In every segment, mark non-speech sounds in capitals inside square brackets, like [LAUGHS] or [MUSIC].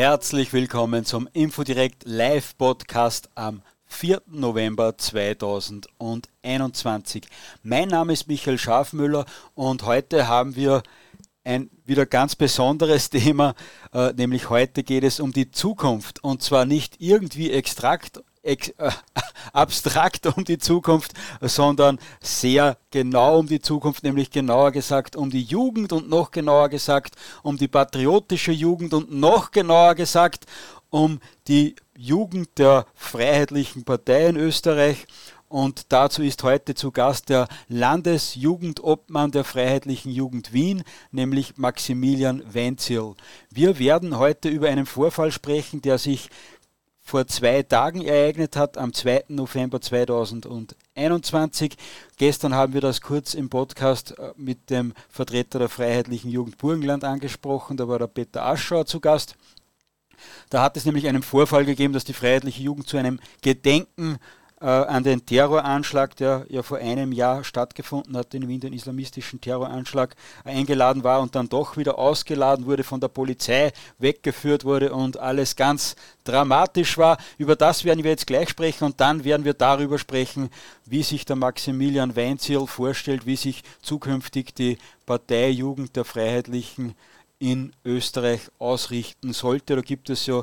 Herzlich willkommen zum Infodirect Live Podcast am 4. November 2021. Mein Name ist Michael Schafmüller und heute haben wir ein wieder ganz besonderes [LAUGHS] Thema, äh, nämlich heute geht es um die Zukunft und zwar nicht irgendwie extrakt, ex, äh, [LAUGHS] abstrakt um die Zukunft, sondern sehr genau um die Zukunft, nämlich genauer gesagt um die Jugend und noch genauer gesagt um die patriotische Jugend und noch genauer gesagt um die Jugend der Freiheitlichen Partei in Österreich. Und dazu ist heute zu Gast der Landesjugendobmann der Freiheitlichen Jugend Wien, nämlich Maximilian Wenzil. Wir werden heute über einen Vorfall sprechen, der sich vor zwei Tagen ereignet hat, am 2. November 2021. Gestern haben wir das kurz im Podcast äh, mit dem Vertreter der Freiheitlichen Jugend Burgenland angesprochen. Da war der Peter Aschauer zu Gast. Da hat es nämlich einen Vorfall gegeben, dass die Freiheitliche Jugend zu einem Gedenken äh, an den Terroranschlag, der ja vor einem Jahr stattgefunden hat, in Wien, den islamistischen Terroranschlag, eingeladen war und dann doch wieder ausgeladen wurde, von der Polizei weggeführt wurde und alles ganz dramatisch war. Über das werden wir jetzt gleich sprechen und dann werden wir darüber sprechen, wie sich der Maximilian Weinzierl vorstellt, wie sich zukünftig die Partei Jugend der Freiheitlichen in Österreich ausrichten sollte. Da gibt es ja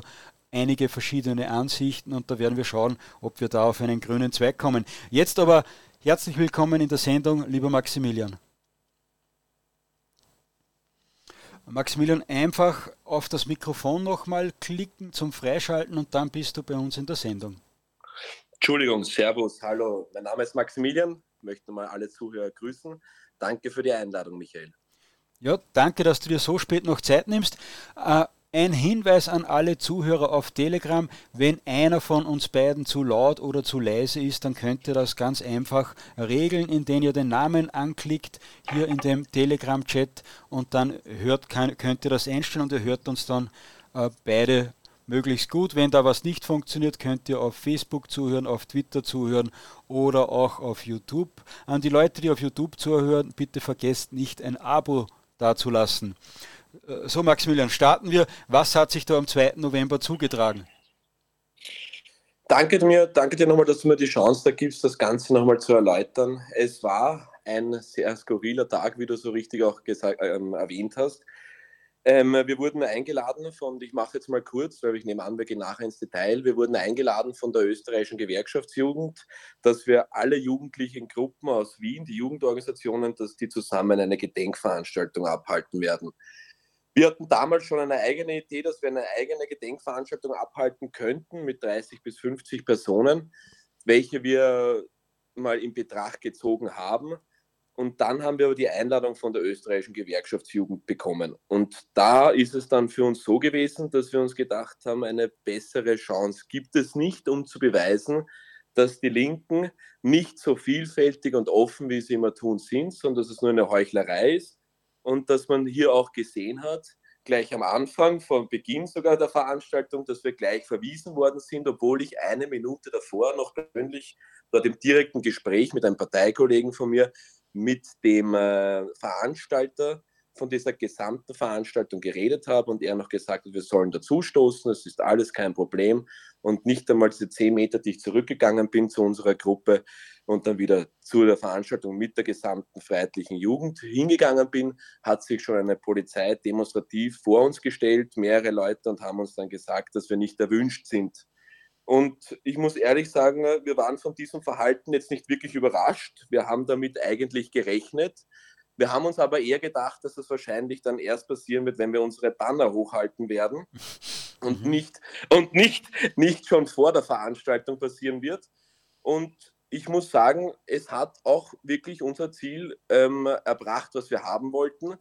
einige verschiedene Ansichten und da werden wir schauen, ob wir da auf einen grünen Zweig kommen. Jetzt aber herzlich willkommen in der Sendung, lieber Maximilian. Maximilian, einfach auf das Mikrofon nochmal klicken zum Freischalten und dann bist du bei uns in der Sendung. Entschuldigung, Servus, hallo, mein Name ist Maximilian, ich möchte mal alle Zuhörer grüßen. Danke für die Einladung, Michael. Ja, danke, dass du dir so spät noch Zeit nimmst. Ein Hinweis an alle Zuhörer auf Telegram, wenn einer von uns beiden zu laut oder zu leise ist, dann könnt ihr das ganz einfach regeln, indem ihr den Namen anklickt hier in dem Telegram-Chat und dann hört, könnt ihr das einstellen und ihr hört uns dann äh, beide möglichst gut. Wenn da was nicht funktioniert, könnt ihr auf Facebook zuhören, auf Twitter zuhören oder auch auf YouTube. An die Leute, die auf YouTube zuhören, bitte vergesst nicht ein Abo dazulassen. Äh, so, Maximilian, starten wir. Was hat sich da am 2. November zugetragen? Danke dir, danke dir nochmal, dass du mir die Chance da gibst, das Ganze nochmal zu erläutern. Es war ein sehr skurriler Tag, wie du so richtig auch gesagt, ähm, erwähnt hast. Ähm, wir wurden eingeladen von, ich mache jetzt mal kurz, weil ich nehme an, wir gehen nachher ins Detail. Wir wurden eingeladen von der österreichischen Gewerkschaftsjugend, dass wir alle jugendlichen Gruppen aus Wien, die Jugendorganisationen, dass die zusammen eine Gedenkveranstaltung abhalten werden. Wir hatten damals schon eine eigene Idee, dass wir eine eigene Gedenkveranstaltung abhalten könnten mit 30 bis 50 Personen, welche wir mal in Betracht gezogen haben. Und dann haben wir aber die Einladung von der österreichischen Gewerkschaftsjugend bekommen. Und da ist es dann für uns so gewesen, dass wir uns gedacht haben, eine bessere Chance gibt es nicht, um zu beweisen, dass die Linken nicht so vielfältig und offen, wie sie immer tun, sind, sondern dass es nur eine Heuchlerei ist und dass man hier auch gesehen hat, gleich am Anfang, von Beginn sogar der Veranstaltung, dass wir gleich verwiesen worden sind, obwohl ich eine Minute davor noch persönlich dort im direkten Gespräch mit einem Parteikollegen von mir, mit dem äh, Veranstalter von dieser gesamten Veranstaltung geredet habe und er noch gesagt hat, wir sollen dazustoßen, es ist alles kein Problem. Und nicht einmal diese zehn Meter, die ich zurückgegangen bin zu unserer Gruppe und dann wieder zu der Veranstaltung mit der gesamten freiheitlichen Jugend hingegangen bin, hat sich schon eine Polizei demonstrativ vor uns gestellt, mehrere Leute, und haben uns dann gesagt, dass wir nicht erwünscht sind. Und ich muss ehrlich sagen, wir waren von diesem Verhalten jetzt nicht wirklich überrascht. Wir haben damit eigentlich gerechnet. Wir haben uns aber eher gedacht, dass das wahrscheinlich dann erst passieren wird, wenn wir unsere Banner hochhalten werden [LAUGHS] und mhm. nicht, und nicht, nicht schon vor der Veranstaltung passieren wird. Und ich muss sagen, es hat auch wirklich unser Ziel ähm, erbracht, was wir haben wollten.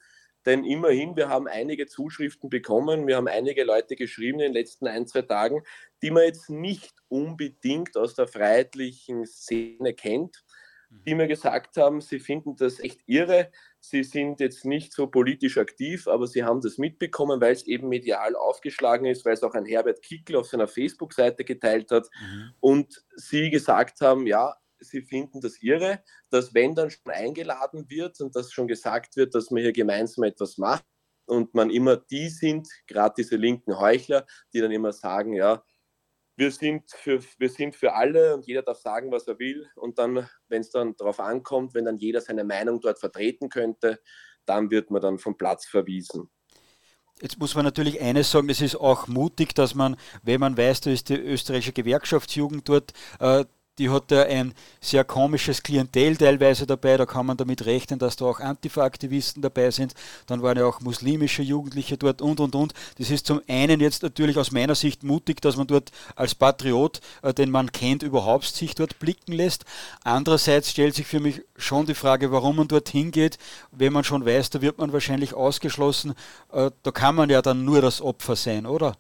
Denn immerhin, wir haben einige Zuschriften bekommen, wir haben einige Leute geschrieben in den letzten ein, zwei Tagen, die man jetzt nicht unbedingt aus der freiheitlichen Szene kennt, die mir gesagt haben, sie finden das echt irre. Sie sind jetzt nicht so politisch aktiv, aber sie haben das mitbekommen, weil es eben medial aufgeschlagen ist, weil es auch ein Herbert Kickl auf seiner Facebook-Seite geteilt hat. Mhm. Und sie gesagt haben, ja, sie finden das irre, dass wenn dann schon eingeladen wird und dass schon gesagt wird, dass man hier gemeinsam etwas macht, und man immer die sind, gerade diese linken Heuchler, die dann immer sagen, ja, wir sind, für, wir sind für alle und jeder darf sagen, was er will. Und dann, wenn es dann darauf ankommt, wenn dann jeder seine Meinung dort vertreten könnte, dann wird man dann vom Platz verwiesen. Jetzt muss man natürlich eines sagen, es ist auch mutig, dass man, wenn man weiß, da ist die österreichische Gewerkschaftsjugend dort, äh, die hat da ein sehr komisches Klientel teilweise dabei, da kann man damit rechnen, dass da auch Antifa-Aktivisten dabei sind, dann waren ja auch muslimische Jugendliche dort und und und. Das ist zum einen jetzt natürlich aus meiner Sicht mutig, dass man dort als Patriot, äh, den man kennt, überhaupt sich dort blicken lässt. Andererseits stellt sich für mich schon die Frage, warum man dort hingeht, wenn man schon weiß, da wird man wahrscheinlich ausgeschlossen. Äh, da kann man ja dann nur das Opfer sein, oder?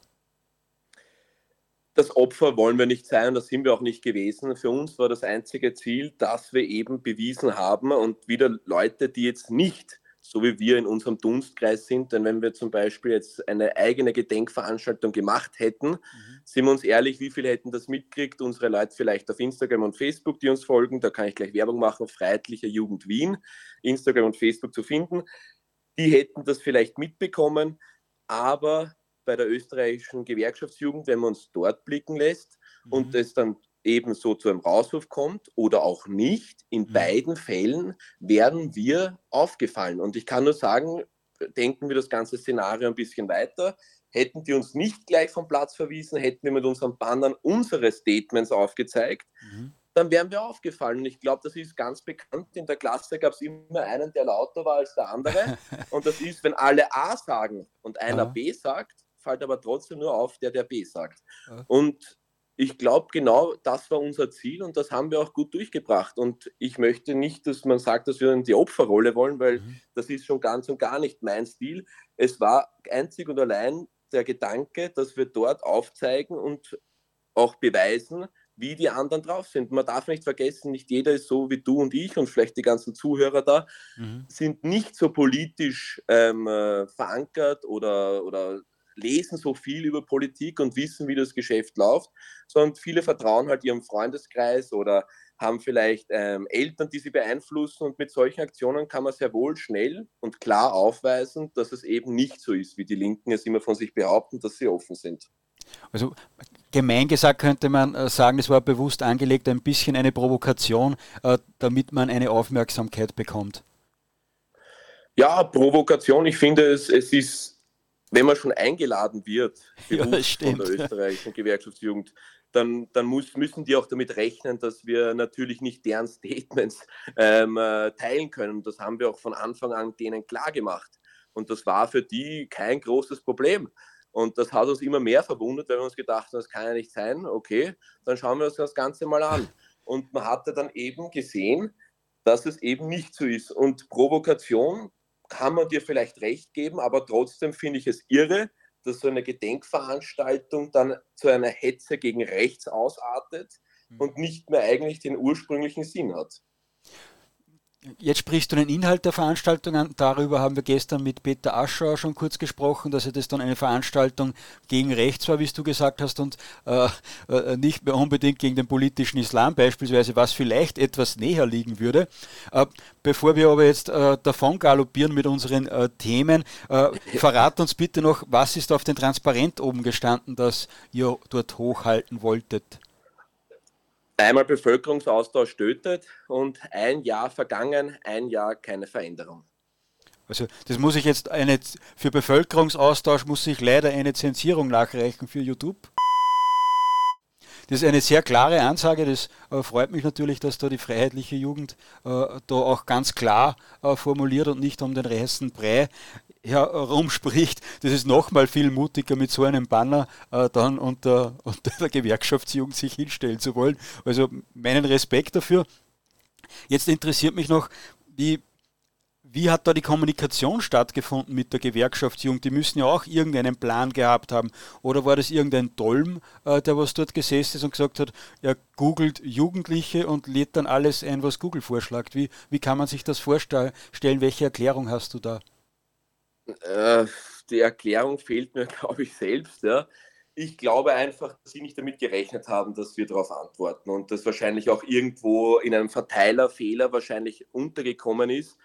Das Opfer wollen wir nicht sein und das sind wir auch nicht gewesen. Für uns war das einzige Ziel, dass wir eben bewiesen haben und wieder Leute, die jetzt nicht so wie wir in unserem Dunstkreis sind, denn wenn wir zum Beispiel jetzt eine eigene Gedenkveranstaltung gemacht hätten, mhm. sind wir uns ehrlich, wie viele hätten das mitgekriegt? Unsere Leute vielleicht auf Instagram und Facebook, die uns folgen, da kann ich gleich Werbung machen, Freiheitliche Jugend Wien, Instagram und Facebook zu finden, die hätten das vielleicht mitbekommen, aber bei der österreichischen Gewerkschaftsjugend, wenn man uns dort blicken lässt mhm. und es dann eben so zu einem Rauswurf kommt oder auch nicht, in mhm. beiden Fällen werden wir aufgefallen. Und ich kann nur sagen, denken wir das ganze Szenario ein bisschen weiter. Hätten die uns nicht gleich vom Platz verwiesen, hätten wir mit unseren Bannern unsere Statements aufgezeigt, mhm. dann wären wir aufgefallen. Und ich glaube, das ist ganz bekannt. In der Klasse gab es immer einen, der lauter war als der andere. [LAUGHS] und das ist, wenn alle A sagen und einer ja. B sagt, fällt aber trotzdem nur auf, der der B sagt. Ja. Und ich glaube, genau das war unser Ziel und das haben wir auch gut durchgebracht. Und ich möchte nicht, dass man sagt, dass wir in die Opferrolle wollen, weil mhm. das ist schon ganz und gar nicht mein Stil. Es war einzig und allein der Gedanke, dass wir dort aufzeigen und auch beweisen, wie die anderen drauf sind. Man darf nicht vergessen, nicht jeder ist so wie du und ich und vielleicht die ganzen Zuhörer da, mhm. sind nicht so politisch ähm, äh, verankert oder, oder lesen so viel über Politik und wissen, wie das Geschäft läuft, sondern viele vertrauen halt ihrem Freundeskreis oder haben vielleicht ähm, Eltern, die sie beeinflussen. Und mit solchen Aktionen kann man sehr wohl schnell und klar aufweisen, dass es eben nicht so ist, wie die Linken es immer von sich behaupten, dass sie offen sind. Also gemein gesagt könnte man äh, sagen, es war bewusst angelegt, ein bisschen eine Provokation, äh, damit man eine Aufmerksamkeit bekommt. Ja, Provokation, ich finde, es, es ist wenn man schon eingeladen wird ja, von der österreichischen Gewerkschaftsjugend, dann, dann muss, müssen die auch damit rechnen, dass wir natürlich nicht deren Statements ähm, äh, teilen können. Das haben wir auch von Anfang an denen klar gemacht. Und das war für die kein großes Problem. Und das hat uns immer mehr verwundert, weil wir uns gedacht haben, das kann ja nicht sein. Okay, dann schauen wir uns das Ganze mal an. Und man hatte dann eben gesehen, dass es eben nicht so ist. Und Provokation kann man dir vielleicht recht geben, aber trotzdem finde ich es irre, dass so eine Gedenkveranstaltung dann zu einer Hetze gegen rechts ausartet mhm. und nicht mehr eigentlich den ursprünglichen Sinn hat. Jetzt sprichst du den Inhalt der Veranstaltung an. Darüber haben wir gestern mit Peter Aschauer schon kurz gesprochen, dass er das dann eine Veranstaltung gegen rechts war, wie du gesagt hast, und äh, äh, nicht mehr unbedingt gegen den politischen Islam beispielsweise, was vielleicht etwas näher liegen würde. Äh, bevor wir aber jetzt äh, davon galoppieren mit unseren äh, Themen, äh, verrat uns bitte noch, was ist auf den Transparent oben gestanden, das ihr dort hochhalten wolltet? Einmal Bevölkerungsaustausch tötet und ein Jahr vergangen, ein Jahr keine Veränderung. Also das muss ich jetzt eine für Bevölkerungsaustausch muss ich leider eine Zensierung nachreichen für YouTube. Das ist eine sehr klare Ansage. Das äh, freut mich natürlich, dass da die freiheitliche Jugend äh, da auch ganz klar äh, formuliert und nicht um den heißen Brei herumspricht. Das ist nochmal viel mutiger, mit so einem Banner äh, dann unter, [LAUGHS] unter der Gewerkschaftsjugend sich hinstellen zu wollen. Also meinen Respekt dafür. Jetzt interessiert mich noch, wie wie hat da die Kommunikation stattgefunden mit der Gewerkschaftsjugend? Die müssen ja auch irgendeinen Plan gehabt haben. Oder war das irgendein Dolm, äh, der was dort gesessen ist und gesagt hat, er googelt Jugendliche und lädt dann alles ein, was Google vorschlägt? Wie, wie kann man sich das vorstellen? Welche Erklärung hast du da? Äh, die Erklärung fehlt mir, [LAUGHS] glaube ich, selbst. Ja. Ich glaube einfach, dass sie nicht damit gerechnet haben, dass wir darauf antworten und das wahrscheinlich auch irgendwo in einem Verteilerfehler wahrscheinlich untergekommen ist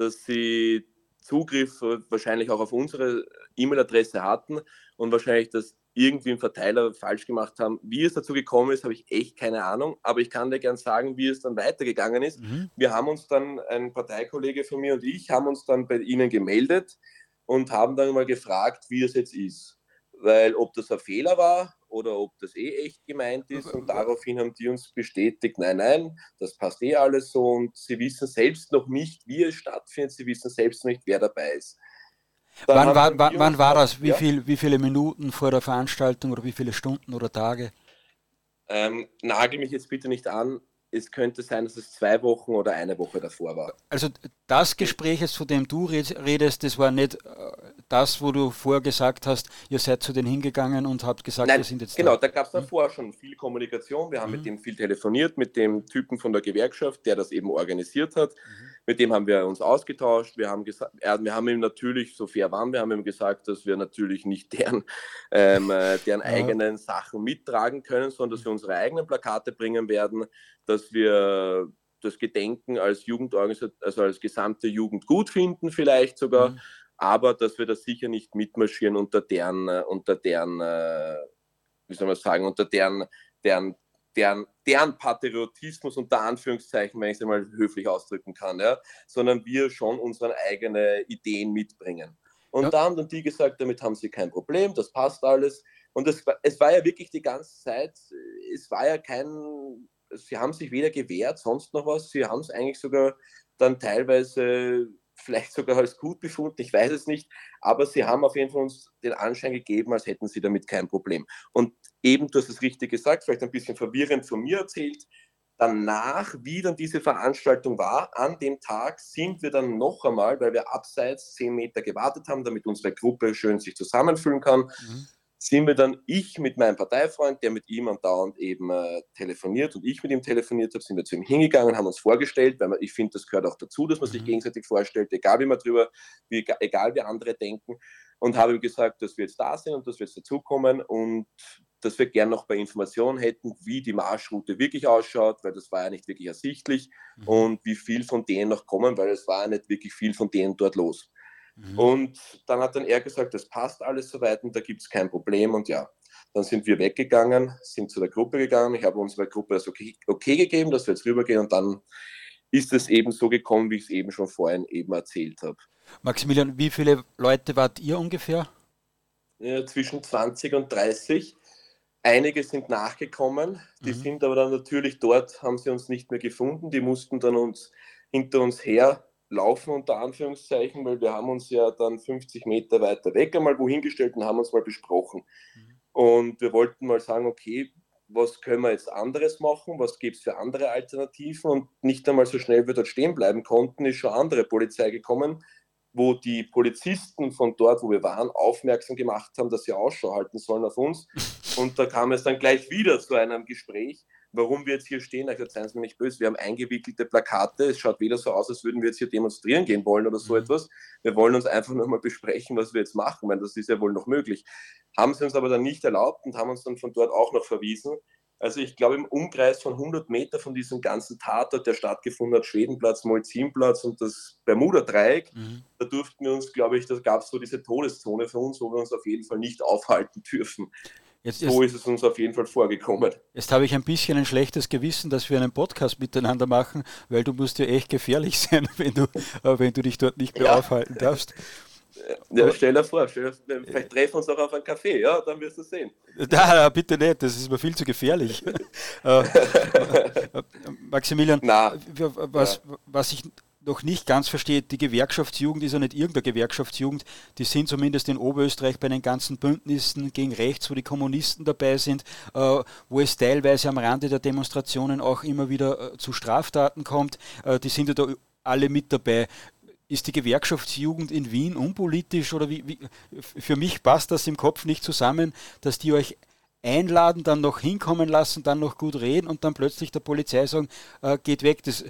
dass sie Zugriff wahrscheinlich auch auf unsere E-Mail-Adresse hatten und wahrscheinlich das irgendwie im Verteiler falsch gemacht haben. Wie es dazu gekommen ist, habe ich echt keine Ahnung, aber ich kann dir gern sagen, wie es dann weitergegangen ist. Mhm. Wir haben uns dann, ein Parteikollege von mir und ich, haben uns dann bei Ihnen gemeldet und haben dann mal gefragt, wie es jetzt ist. Weil ob das ein Fehler war oder ob das eh echt gemeint ist. Und daraufhin haben die uns bestätigt, nein, nein, das passt eh alles so. Und sie wissen selbst noch nicht, wie es stattfindet. Sie wissen selbst noch nicht, wer dabei ist. wann war, wann, wann war das? Wie, ja? viel, wie viele Minuten vor der Veranstaltung oder wie viele Stunden oder Tage? Ähm, nagel mich jetzt bitte nicht an es könnte sein, dass es zwei Wochen oder eine Woche davor war. Also das Gespräch, von dem du redest, das war nicht äh, das, wo du vorher gesagt hast, ihr seid zu denen hingegangen und habt gesagt, Nein, wir sind jetzt Genau, da, da gab es davor mhm. schon viel Kommunikation. Wir haben mhm. mit dem viel telefoniert, mit dem Typen von der Gewerkschaft, der das eben organisiert hat. Mhm. Mit dem haben wir uns ausgetauscht. Wir haben, gesagt, wir haben ihm natürlich, so fair waren wir, haben ihm gesagt, dass wir natürlich nicht deren, ähm, äh, deren ja. eigenen Sachen mittragen können, sondern dass wir unsere eigenen Plakate bringen werden, dass wir das Gedenken als Jugendorganisation, also als gesamte Jugend gut finden, vielleicht sogar, mhm. aber dass wir das sicher nicht mitmarschieren unter deren, äh, unter deren, äh, wie soll man sagen, unter deren, deren deren, deren Patriotismus unter Anführungszeichen, wenn ich es einmal höflich ausdrücken kann, ja, sondern wir schon unsere eigenen Ideen mitbringen. Und ja. da haben dann die gesagt, damit haben sie kein Problem, das passt alles. Und es, es war ja wirklich die ganze Zeit, es war ja kein, sie haben sich weder gewehrt, sonst noch was, sie haben es eigentlich sogar dann teilweise vielleicht sogar als gut befunden, ich weiß es nicht, aber sie haben auf jeden Fall uns den Anschein gegeben, als hätten sie damit kein Problem. Und eben, du hast es richtig gesagt, vielleicht ein bisschen verwirrend von mir erzählt, danach, wie dann diese Veranstaltung war, an dem Tag sind wir dann noch einmal, weil wir abseits zehn Meter gewartet haben, damit unsere Gruppe schön sich zusammenfühlen kann, mhm sind wir dann, ich mit meinem Parteifreund, der mit ihm andauernd eben äh, telefoniert und ich mit ihm telefoniert habe, sind wir zu ihm hingegangen, haben uns vorgestellt, weil man, ich finde, das gehört auch dazu, dass man sich mhm. gegenseitig vorstellt, egal wie man drüber, wie, egal wie andere denken. Und habe ihm gesagt, dass wir jetzt da sind und dass wir jetzt dazukommen und dass wir gern noch bei Informationen hätten, wie die Marschroute wirklich ausschaut, weil das war ja nicht wirklich ersichtlich mhm. und wie viel von denen noch kommen, weil es war ja nicht wirklich viel von denen dort los. Mhm. Und dann hat dann er gesagt, das passt alles soweit und da gibt es kein Problem. Und ja, dann sind wir weggegangen, sind zu der Gruppe gegangen. Ich habe unserer Gruppe das okay, okay gegeben, dass wir jetzt rübergehen und dann ist es eben so gekommen, wie ich es eben schon vorhin eben erzählt habe. Maximilian, wie viele Leute wart ihr ungefähr? Ja, zwischen 20 und 30. Einige sind nachgekommen, die mhm. sind aber dann natürlich dort, haben sie uns nicht mehr gefunden, die mussten dann uns hinter uns her laufen unter Anführungszeichen, weil wir haben uns ja dann 50 Meter weiter weg einmal wohin gestellt und haben uns mal besprochen. Mhm. Und wir wollten mal sagen, okay, was können wir jetzt anderes machen, was gibt es für andere Alternativen und nicht einmal so schnell wir dort stehen bleiben konnten, ist schon andere Polizei gekommen, wo die Polizisten von dort, wo wir waren, aufmerksam gemacht haben, dass sie Ausschau halten sollen auf uns. [LAUGHS] Und da kam es dann gleich wieder zu einem Gespräch, warum wir jetzt hier stehen. Ich seien Sie mir nicht böse, wir haben eingewickelte Plakate. Es schaut weder so aus, als würden wir jetzt hier demonstrieren gehen wollen oder so mhm. etwas. Wir wollen uns einfach nur mal besprechen, was wir jetzt machen, weil das ist ja wohl noch möglich. Haben sie uns aber dann nicht erlaubt und haben uns dann von dort auch noch verwiesen. Also ich glaube, im Umkreis von 100 Meter von diesem ganzen Tatort, der stattgefunden hat, Schwedenplatz, Molzinplatz und das Bermuda-Dreieck, mhm. da durften wir uns, glaube ich, da gab es so diese Todeszone für uns, wo wir uns auf jeden Fall nicht aufhalten dürfen. Jetzt, so ist es uns auf jeden Fall vorgekommen. Jetzt habe ich ein bisschen ein schlechtes Gewissen, dass wir einen Podcast miteinander machen, weil du musst ja echt gefährlich [LAUGHS] sein, wenn du, äh, wenn du dich dort nicht mehr ja. aufhalten darfst. [LAUGHS] Ja, stell dir vor, stell dir, vielleicht treffen wir uns auch auf einen Café, ja, dann wirst du sehen. Na, bitte nicht, das ist mir viel zu gefährlich. [LAUGHS] Äh, Maximilian, Na, was, ja. was ich noch nicht ganz versteht, die Gewerkschaftsjugend ist ja nicht irgendeine Gewerkschaftsjugend, die sind zumindest in Oberösterreich bei den ganzen Bündnissen gegen rechts, wo die Kommunisten dabei sind, äh, wo es teilweise am Rande der Demonstrationen auch immer wieder äh, zu Straftaten kommt, äh, die sind ja da alle mit dabei. Ist die Gewerkschaftsjugend in Wien unpolitisch oder wie, wie, für mich passt das im Kopf nicht zusammen, dass die euch einladen, dann noch hinkommen lassen, dann noch gut reden und dann plötzlich der Polizei sagen, geht weg. Das,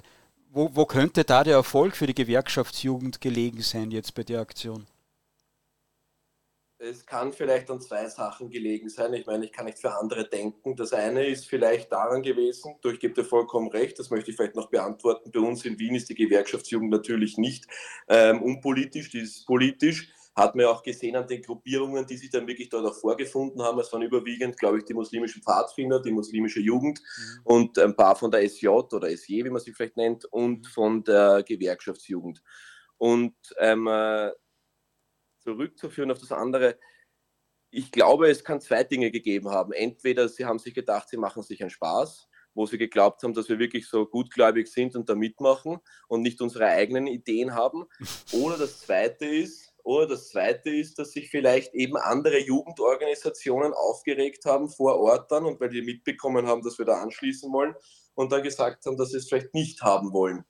wo, wo könnte da der Erfolg für die Gewerkschaftsjugend gelegen sein jetzt bei der Aktion? es kann vielleicht an zwei Sachen gelegen sein. Ich meine, ich kann nicht für andere denken. Das eine ist vielleicht daran gewesen, du, ich gebe vollkommen recht, das möchte ich vielleicht noch beantworten. Bei uns in Wien ist die Gewerkschaftsjugend natürlich nicht ähm, unpolitisch, die ist politisch. Hat man auch gesehen an den Gruppierungen, die sich dann wirklich dort auch vorgefunden haben. Es waren überwiegend, glaube ich, die muslimischen Pfadfinder, die muslimische Jugend mhm. und ein paar von der SJ oder SJ, wie man sie vielleicht nennt, und mhm. von der Gewerkschaftsjugend. Und ähm, äh, zurückzuführen auf das andere, ich glaube, es kann zwei Dinge gegeben haben. Entweder sie haben sich gedacht, sie machen sich einen Spaß, wo sie geglaubt haben, dass wir wirklich so gutgläubig sind und da mitmachen und nicht unsere eigenen Ideen haben. [LAUGHS] Oder das zweite ist, oder das zweite ist, dass sich vielleicht eben andere Jugendorganisationen aufgeregt haben vor Ort dann und weil die mitbekommen haben, dass wir da anschließen wollen und dann gesagt haben, dass sie es vielleicht nicht haben wollen.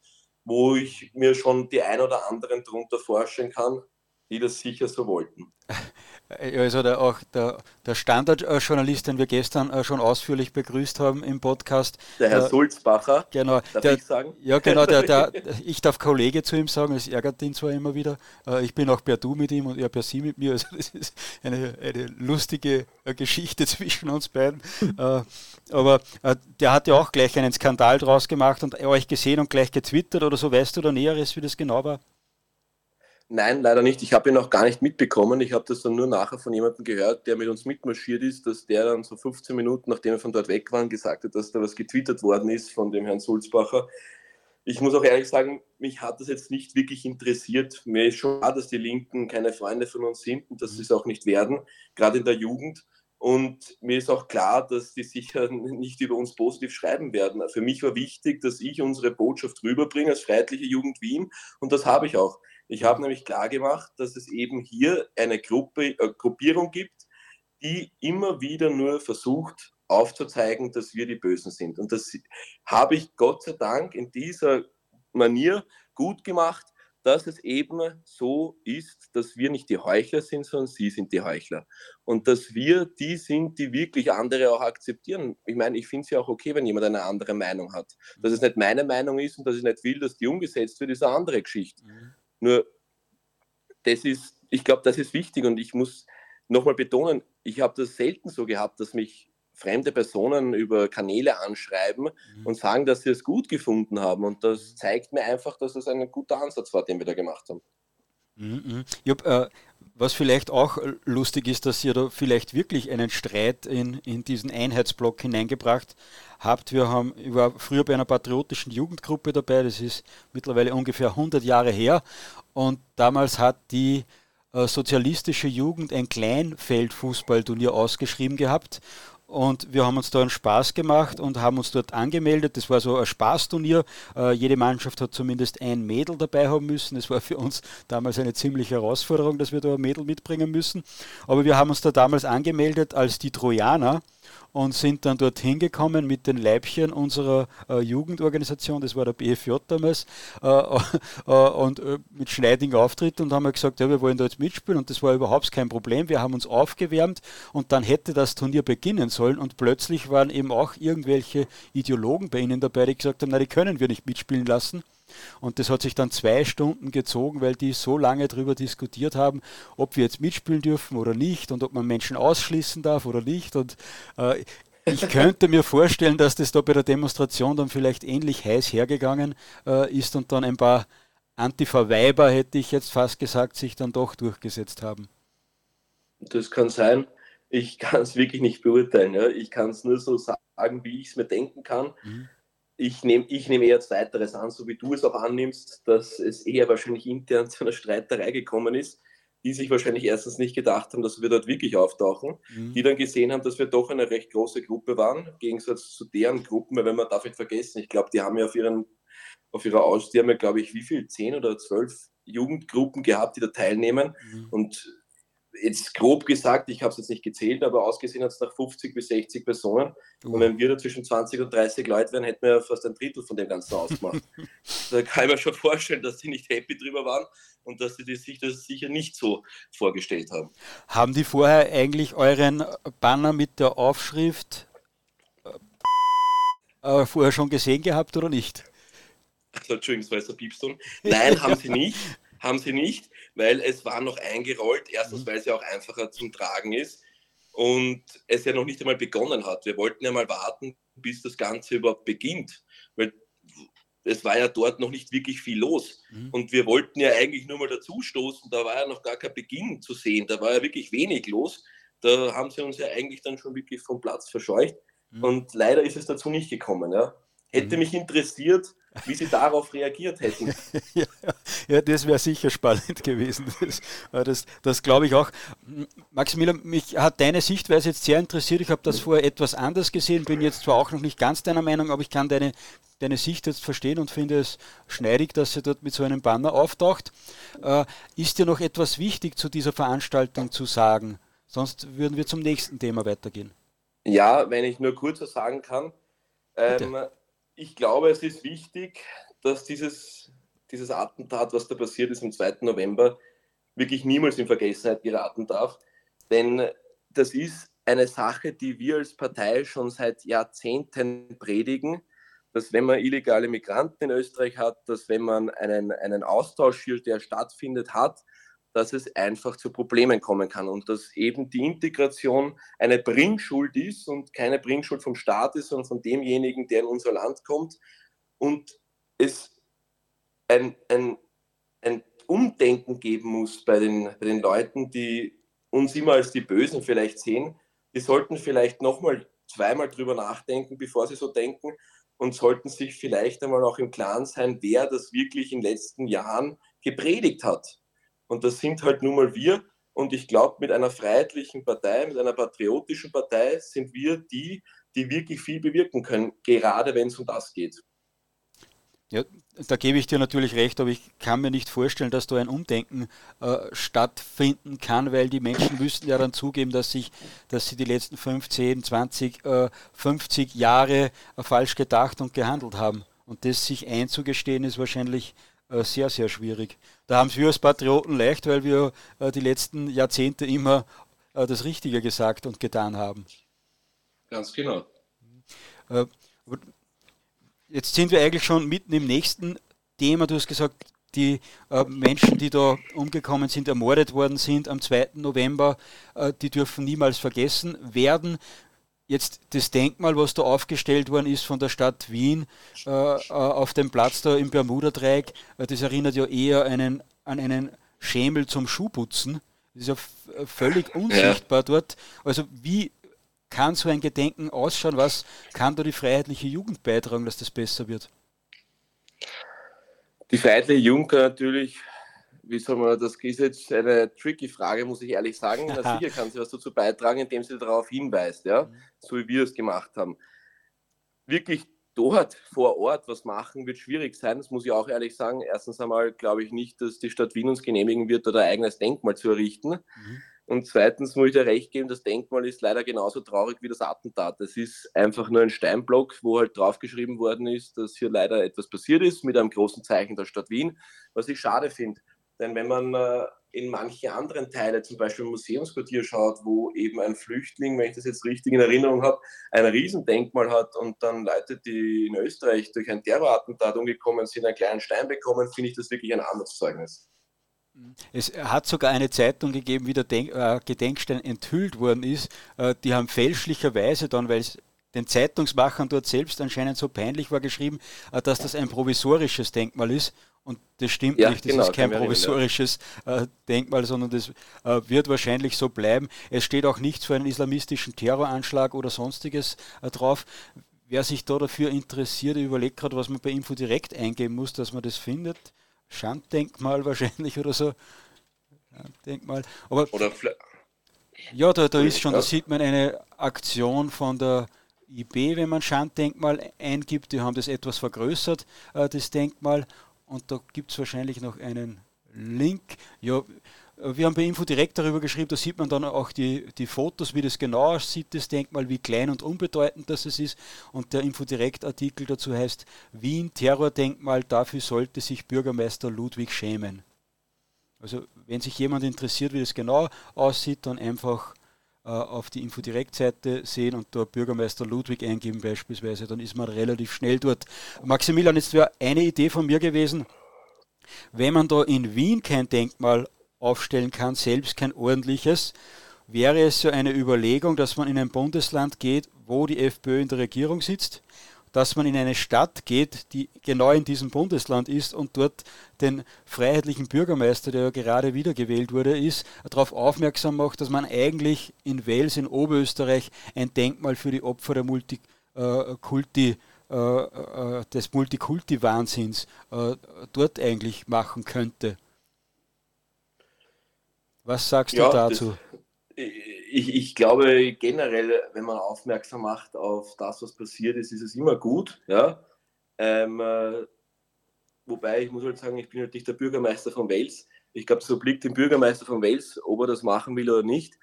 Wo ich mir schon die ein oder anderen darunter vorstellen kann, die das sicher so wollten. [LAUGHS] Also der, auch der, der Standardjournalist, den wir gestern äh, schon ausführlich begrüßt haben im Podcast. Der Herr äh, Sulzbacher, genau, darf der, ich sagen? Ja, genau, der, der, [LAUGHS] ich darf Kollege zu ihm sagen, es ärgert ihn zwar immer wieder. Äh, ich bin auch per Du mit ihm und er per Sie mit mir. Also das ist eine, eine lustige Geschichte [LAUGHS] zwischen uns beiden. aber der hat ja auch gleich einen Skandal draus gemacht und euch gesehen und gleich getwittert oder so. Weißt du da Näheres, wie das genau war? Nein, leider nicht. Ich habe ihn noch gar nicht mitbekommen. Ich habe das dann nur nachher von jemandem gehört, der mit uns mitmarschiert ist, dass der dann so 15 Minuten, nachdem wir von dort weg waren, gesagt hat, dass da was getwittert worden ist von dem Herrn Sulzbacher. Ich muss auch ehrlich sagen, mich hat das jetzt nicht wirklich interessiert. Mir ist schon klar, dass die Linken keine Freunde von uns sind und dass sie es auch nicht werden, gerade in der Jugend. Und mir ist auch klar, dass die sicher nicht über uns positiv schreiben werden. Für mich war wichtig, dass ich unsere Botschaft rüberbringe als Freiheitliche Jugend Wien. Und das habe ich auch. Ich habe nämlich klar gemacht, dass es eben hier eine Gruppe, äh, Gruppierung gibt, die immer wieder nur versucht aufzuzeigen, dass wir die Bösen sind. Und das habe ich Gott sei Dank in dieser Manier gut gemacht, dass es eben so ist, dass wir nicht die Heuchler sind, sondern sie sind die Heuchler. Und dass wir die sind, die wirklich andere auch akzeptieren. Ich meine, ich finde es ja auch okay, wenn jemand eine andere Meinung hat. Dass es nicht meine Meinung ist und dass ich nicht will, dass die umgesetzt wird, ist eine andere Geschichte. Mhm. Nur, das ist, ich glaube, das ist wichtig und ich muss nochmal betonen, ich habe das selten so gehabt, dass mich fremde Personen über Kanäle anschreiben mhm. und sagen, dass sie es gut gefunden haben. Und das zeigt mir einfach, dass es ein guter Ansatz war, den wir da gemacht haben. Mhm. mhm. Hab, äh, was vielleicht auch lustig ist, dass ihr da vielleicht wirklich einen Streit in, in diesen Einheitsblock hineingebracht habt. Wir haben, ich war früher bei einer patriotischen Jugendgruppe dabei, das ist mittlerweile ungefähr 100 Jahre her. Und damals hat die äh, sozialistische Jugend ein Kleinfeldfußballturnier ausgeschrieben gehabt und wir haben uns da einen Spaß gemacht und haben uns dort angemeldet. Das war so ein Spaßturnier. Äh, jede Mannschaft hat zumindest ein Mädel dabei haben müssen. Das war für uns damals eine ziemliche Herausforderung, dass wir da ein Mädel mitbringen müssen. Aber wir haben uns da damals angemeldet als die Trojaner und sind dann dorthin gekommen mit den Leibchen unserer äh, Jugendorganisation, das war der BFJ damals, äh, [LAUGHS] äh, und äh, mit schneidigen Auftritt und haben wir gesagt, ja, wir wollen da jetzt mitspielen und das war überhaupt kein Problem. Wir haben uns aufgewärmt und dann hätte das Turnier beginnen sollen und plötzlich waren eben auch irgendwelche Ideologen bei ihnen dabei, die gesagt haben, na, die können wir nicht mitspielen lassen. Und das hat sich dann zwei Stunden gezogen, weil die so lange darüber diskutiert haben, ob wir jetzt mitspielen dürfen oder nicht und ob man Menschen ausschließen darf oder nicht. Und äh, ich könnte mir vorstellen, dass das da bei der Demonstration dann vielleicht ähnlich heiß hergegangen äh, ist und dann ein paar Antifa-Weiber, hätte ich jetzt fast gesagt, sich dann doch durchgesetzt haben. Das kann sein. Ich kann es wirklich nicht beurteilen. Ja. Ich kann es nur so sagen, wie ich es mir denken kann. Mhm ich nehme ich nehm eher Zweiteres an, so wie du es auch annimmst, dass es eher wahrscheinlich intern [LAUGHS] zu einer Streiterei gekommen ist, die sich wahrscheinlich erstens nicht gedacht haben, dass wir dort wirklich auftauchen, mhm. die dann gesehen haben, dass wir doch eine recht große Gruppe waren, im Gegensatz zu deren Gruppen, weil wenn man darf nicht vergessen, ich glaube, die haben ja auf, ihren, auf ihrer Aus, die haben ja, glaube ich, wie viel, zehn oder zwölf Jugendgruppen gehabt, die da teilnehmen mhm. und jetzt grob gesagt, ich habe es jetzt nicht gezählt, aber ausgesehen hat es nach 50 bis 60 Personen. Uh. Und wenn wir da zwischen 20 und 30 Leute wären, hätten wir ja fast ein Drittel von dem Ganzen ausgemacht. [LAUGHS] da kann ich mir schon vorstellen, dass die nicht happy drüber waren und dass sie sich das sicher nicht so vorgestellt haben. Haben die vorher eigentlich euren Banner mit der Aufschrift äh, vorher schon gesehen gehabt oder nicht? Also, Entschuldigung, das war jetzt ein Piepston. Nein, haben sie nicht. haben sie nicht, weil es war noch eingerollt. Erstens, mhm. weil es ja auch einfacher zum Tragen ist und es ja noch nicht einmal begonnen hat. Wir wollten ja mal warten, bis das Ganze überhaupt beginnt, weil es war ja dort noch nicht wirklich viel los. Mhm. Und wir wollten ja eigentlich nur mal dazustoßen, da war ja noch gar kein Beginn zu sehen, da war ja wirklich wenig los. Da haben sie uns ja eigentlich dann schon wirklich vom Platz verscheucht. Mhm. Und leider ist es dazu nicht gekommen. Ja. Hätte mhm. mich interessiert, wie sie darauf reagiert hätten. [LAUGHS] ja, ja, das wäre sicher spannend [LAUGHS] gewesen. Das, äh, das, das glaube ich auch. Maximilian, mich hat deine Sichtweise jetzt sehr interessiert. Ich habe das vorher etwas anders gesehen, bin jetzt zwar auch noch nicht ganz deiner Meinung, aber ich kann deine, deine Sicht jetzt verstehen und finde es schneidig, dass sie dort mit so einem Banner auftaucht. Äh, ist dir noch etwas wichtig zu dieser Veranstaltung zu sagen? Sonst würden wir zum nächsten Thema weitergehen. Ja, wenn ich nur kurz was sagen kann. Ähm, ich glaube, es ist wichtig, dass dieses, dieses Attentat, was da passiert ist am 2. November, wirklich niemals in Vergessenheit geraten darf. Denn das ist eine Sache, die wir als Partei schon seit Jahrzehnten predigen, dass wenn man illegale Migranten in Österreich hat, dass wenn man einen, einen Austausch hier, der stattfindet, hat, dass es einfach zu Problemen kommen kann und dass eben die Integration eine Bringschuld ist und keine Bringschuld vom Staat ist, sondern von demjenigen, der in unser Land kommt und es ein, ein, ein Umdenken geben muss bei den, bei den Leuten, die uns immer als die Bösen vielleicht sehen. Die sollten vielleicht nochmal zweimal drüber nachdenken, bevor sie so denken und sollten sich vielleicht einmal auch im Klaren sein, wer das wirklich in den letzten Jahren gepredigt hat und das sind halt nun mal wir. Und ich glaube, mit einer freiheitlichen Partei, mit einer patriotischen Partei sind wir die, die wirklich viel bewirken können, gerade wenn es um das geht. Ja, da gebe ich dir natürlich recht, aber ich kann mir nicht vorstellen, dass da ein Umdenken äh, stattfinden kann, weil die Menschen müssten ja dann zugeben, dass, sich, dass sie die letzten 15, 20, äh, 50 Jahre falsch gedacht und gehandelt haben. Und das sich einzugestehen, ist wahrscheinlich sehr, sehr schwierig. Da haben wir als Patrioten leicht, weil wir äh, die letzten Jahrzehnte immer äh, das Richtige gesagt und getan haben. Ganz genau. Jetzt sind wir eigentlich schon mitten im nächsten Thema. Du hast gesagt, die äh, Menschen, die da umgekommen sind, ermordet worden sind am 2. November, äh, die dürfen niemals vergessen werden. Jetzt das Denkmal, was da aufgestellt worden ist von der Stadt Wien äh, äh auf dem Platz da im Bermuda-Dreieck, äh, das erinnert ja eher einen, an einen Schemel zum Schuhputzen. Das ist ja äh, völlig unsichtbar ja. dort. Also wie kann so ein Gedenken ausschauen? Was kann da die freiheitliche Jugend beitragen, dass das besser wird? Die freiheitliche Jugend kann natürlich wie soll man, das ist jetzt eine tricky Frage, muss ich ehrlich sagen. Na, [LAUGHS] sicher kann sie was dazu beitragen, indem sie darauf hinweist, ja, mhm. so wie wir es gemacht haben. Wirklich dort vor Ort was machen, wird schwierig sein. Das muss ich auch ehrlich sagen. Erstens einmal glaube ich nicht, dass die Stadt Wien uns genehmigen wird, dort ein eigenes Denkmal zu errichten. Mhm. Und zweitens muss ich dir recht geben, das Denkmal ist leider genauso traurig wie das Attentat. Es ist einfach nur ein Steinblock, wo halt draufgeschrieben worden ist, dass hier leider etwas passiert ist mit einem großen Zeichen der Stadt Wien, was ich schade finde. Denn wenn man äh, in manche anderen Teile, zum Beispiel im Museumsquartier schaut, wo eben ein Flüchtling, wenn ich das jetzt richtig in Erinnerung habe, ein Riesendenkmal hat und dann Leute, die in Österreich durch ein Terrorattentat umgekommen sind, einen kleinen Stein bekommen, finde ich das wirklich ein Armutszeugnis. Es hat sogar eine Zeitung gegeben, wie der Denk äh, Gedenkstein enthüllt worden ist. Äh, die haben fälschlicherweise dann, weil es den Zeitungsmachern dort selbst anscheinend so peinlich war, geschrieben, äh, dass das ein provisorisches Denkmal ist. Und das stimmt ja, nicht, das genau, ist kein provisorisches äh, Denkmal, sondern das äh, wird wahrscheinlich so bleiben. Es steht auch nichts für einen islamistischen Terroranschlag oder sonstiges äh, drauf. Wer sich da dafür interessiert, überlegt gerade, was man bei Info direkt eingeben muss, dass man das findet. Schanddenkmal [LAUGHS] wahrscheinlich oder so. Denkmal. Aber ja, da, da ist schon, da sieht man eine Aktion von der IB, wenn man Schanddenkmal eingibt. Die haben das etwas vergrößert, äh, das Denkmal und da gibt es wahrscheinlich noch einen Link. Ja, wir haben bei Info direkt darüber geschrieben, da sieht man dann auch die, die Fotos, wie das genau aussieht, das Denkmal, wie klein und unbedeutend das ist. Und der Info direkt Artikel dazu heißt Wien Terrordenkmal, dafür sollte sich Bürgermeister Ludwig schämen. Also wenn sich jemand interessiert, wie das genau aussieht, dann einfach äh, auf die Infodirekt-Seite sehen und da Bürgermeister Ludwig eingeben beispielsweise, dann ist man relativ schnell dort. Maximilian, jetzt wäre eine Idee von mir gewesen, Wenn man da in Wien kein Denkmal aufstellen kann, selbst kein ordentliches, wäre es so eine Überlegung, dass man in ein Bundesland geht, wo die FPÖ in der Regierung sitzt, dass man in eine Stadt geht, die genau in diesem Bundesland ist und dort den freiheitlichen Bürgermeister, der ja gerade wiedergewählt wurde, ist, darauf aufmerksam macht, dass man eigentlich in Wels in Oberösterreich ein Denkmal für die Opfer der Multikulti äh, äh, des Multikulti-Wahnsinns äh, dort eigentlich machen könnte. Was sagst ja, du dazu? Das, ich, ich, glaube generell, wenn man aufmerksam macht auf das, was passiert ist, ist es immer gut. Ja? Ähm, äh, wobei ich muss halt sagen, ich bin halt nicht der Bürgermeister von Wales. Ich glaube, so blickt dem Bürgermeister von Wales, ob er das machen will oder nicht.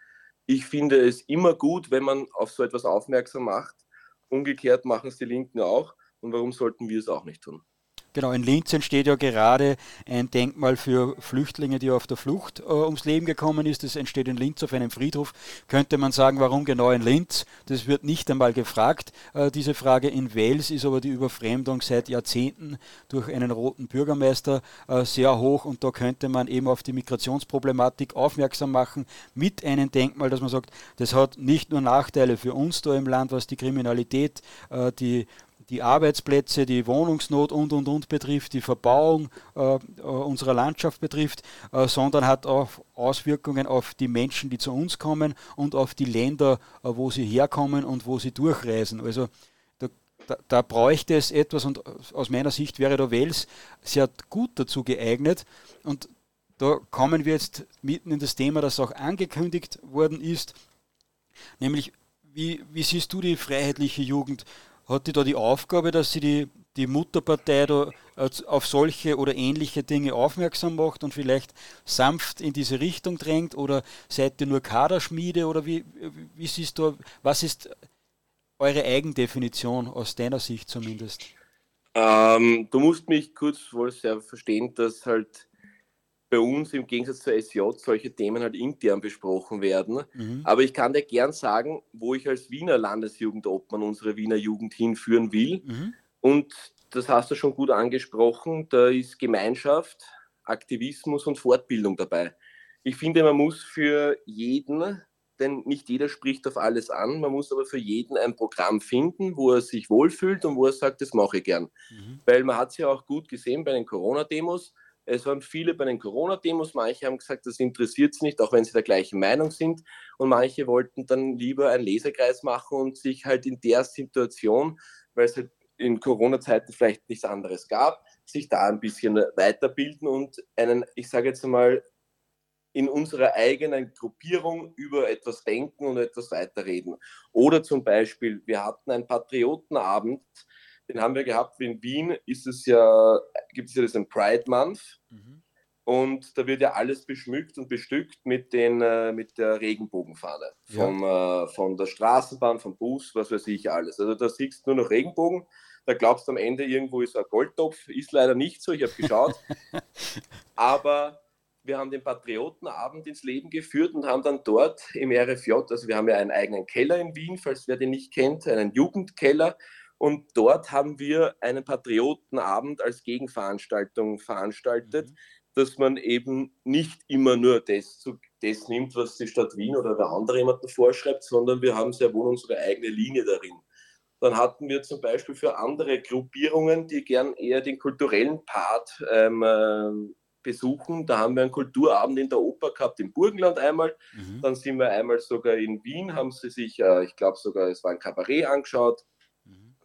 Ich finde es immer gut, wenn man auf so etwas aufmerksam macht. Umgekehrt machen es die Linken auch. Und warum sollten wir es auch nicht tun? Genau, in Linz entsteht ja gerade ein Denkmal für Flüchtlinge, die auf der Flucht äh, ums Leben gekommen ist. Das entsteht in Linz auf einem Friedhof. Könnte man sagen, warum genau in Linz? Das wird nicht einmal gefragt, äh, diese Frage. In Wales ist aber die Überfremdung seit Jahrzehnten durch einen roten Bürgermeister äh, sehr hoch und da könnte man eben auf die Migrationsproblematik aufmerksam machen mit einem Denkmal, dass man sagt, das hat nicht nur Nachteile für uns da im Land, was die Kriminalität, äh, die die Arbeitsplätze, die Wohnungsnot und und und betrifft, die Verbauung äh, äh, unserer Landschaft betrifft, äh, sondern hat auch Auswirkungen auf die Menschen, die zu uns kommen und auf die Länder, äh, wo sie herkommen und wo sie durchreisen. Also da, da, da, bräuchte es etwas und aus meiner Sicht wäre der Wels sehr gut dazu geeignet und da kommen wir jetzt mitten in das Thema, das auch angekündigt worden ist, nämlich wie, wie siehst du die freiheitliche Jugend? Hat die da die Aufgabe, dass sie die, die Mutterpartei da auf solche oder ähnliche Dinge aufmerksam macht und vielleicht sanft in diese Richtung drängt? Oder seid ihr nur Kaderschmiede? Oder wie, wie siehst du, was ist eure Eigendefinition aus deiner Sicht zumindest? Ähm, du musst mich kurz wohl sehr verstehen, dass halt bei uns im Gegensatz zur SJ solche Themen halt intern besprochen werden. Mhm. Aber ich kann dir gern sagen, wo ich als Wiener Landesjugendobmann unsere Wiener Jugend hinführen will. Mhm. Und das hast du schon gut angesprochen, da ist Gemeinschaft, Aktivismus und Fortbildung dabei. Ich finde, man muss für jeden, denn nicht jeder spricht auf alles an, man muss aber für jeden ein Programm finden, wo er sich wohlfühlt und wo er sagt, das mache ich gern. Mhm. Weil man hat es ja auch gut gesehen bei den Corona-Demos, es waren viele bei den Corona-Demos, manche haben gesagt, das interessiert sie nicht, auch wenn sie der gleichen Meinung sind. Und manche wollten dann lieber einen Lesekreis machen und sich halt in der Situation, weil es halt in Corona-Zeiten vielleicht nichts anderes gab, sich da ein bisschen weiterbilden und einen, ich sage jetzt einmal, in unserer eigenen Gruppierung über etwas denken und etwas weiterreden. Oder zum Beispiel, wir hatten einen Patriotenabend, den haben wir gehabt, in Wien ist es ja, gibt es ja diesen Pride Month. Mhm. Und da wird ja alles beschmückt und bestückt mit, den, äh, mit der Regenbogenfahne. Vom, ja. äh, von der Straßenbahn, vom Bus, was weiß ich alles. Also da siehst du nur noch Regenbogen. Da glaubst du am Ende irgendwo ist ein Goldtopf. Ist leider nicht so, ich habe geschaut. [LAUGHS] Aber wir haben den Patriotenabend ins Leben geführt und haben dann dort im RFJ, also wir haben ja einen eigenen Keller in Wien, falls wer den nicht kennt, einen Jugendkeller. Und dort haben wir einen Patriotenabend als Gegenveranstaltung veranstaltet, mhm. dass man eben nicht immer nur das, das nimmt, was die Stadt Wien oder der andere jemanden vorschreibt, sondern wir haben sehr wohl unsere eigene Linie darin. Dann hatten wir zum Beispiel für andere Gruppierungen, die gern eher den kulturellen Part ähm, äh, besuchen. Da haben wir einen Kulturabend in der Oper gehabt, im Burgenland einmal. Mhm. Dann sind wir einmal sogar in Wien, haben sie sich, äh, ich glaube sogar, es war ein Kabarett angeschaut.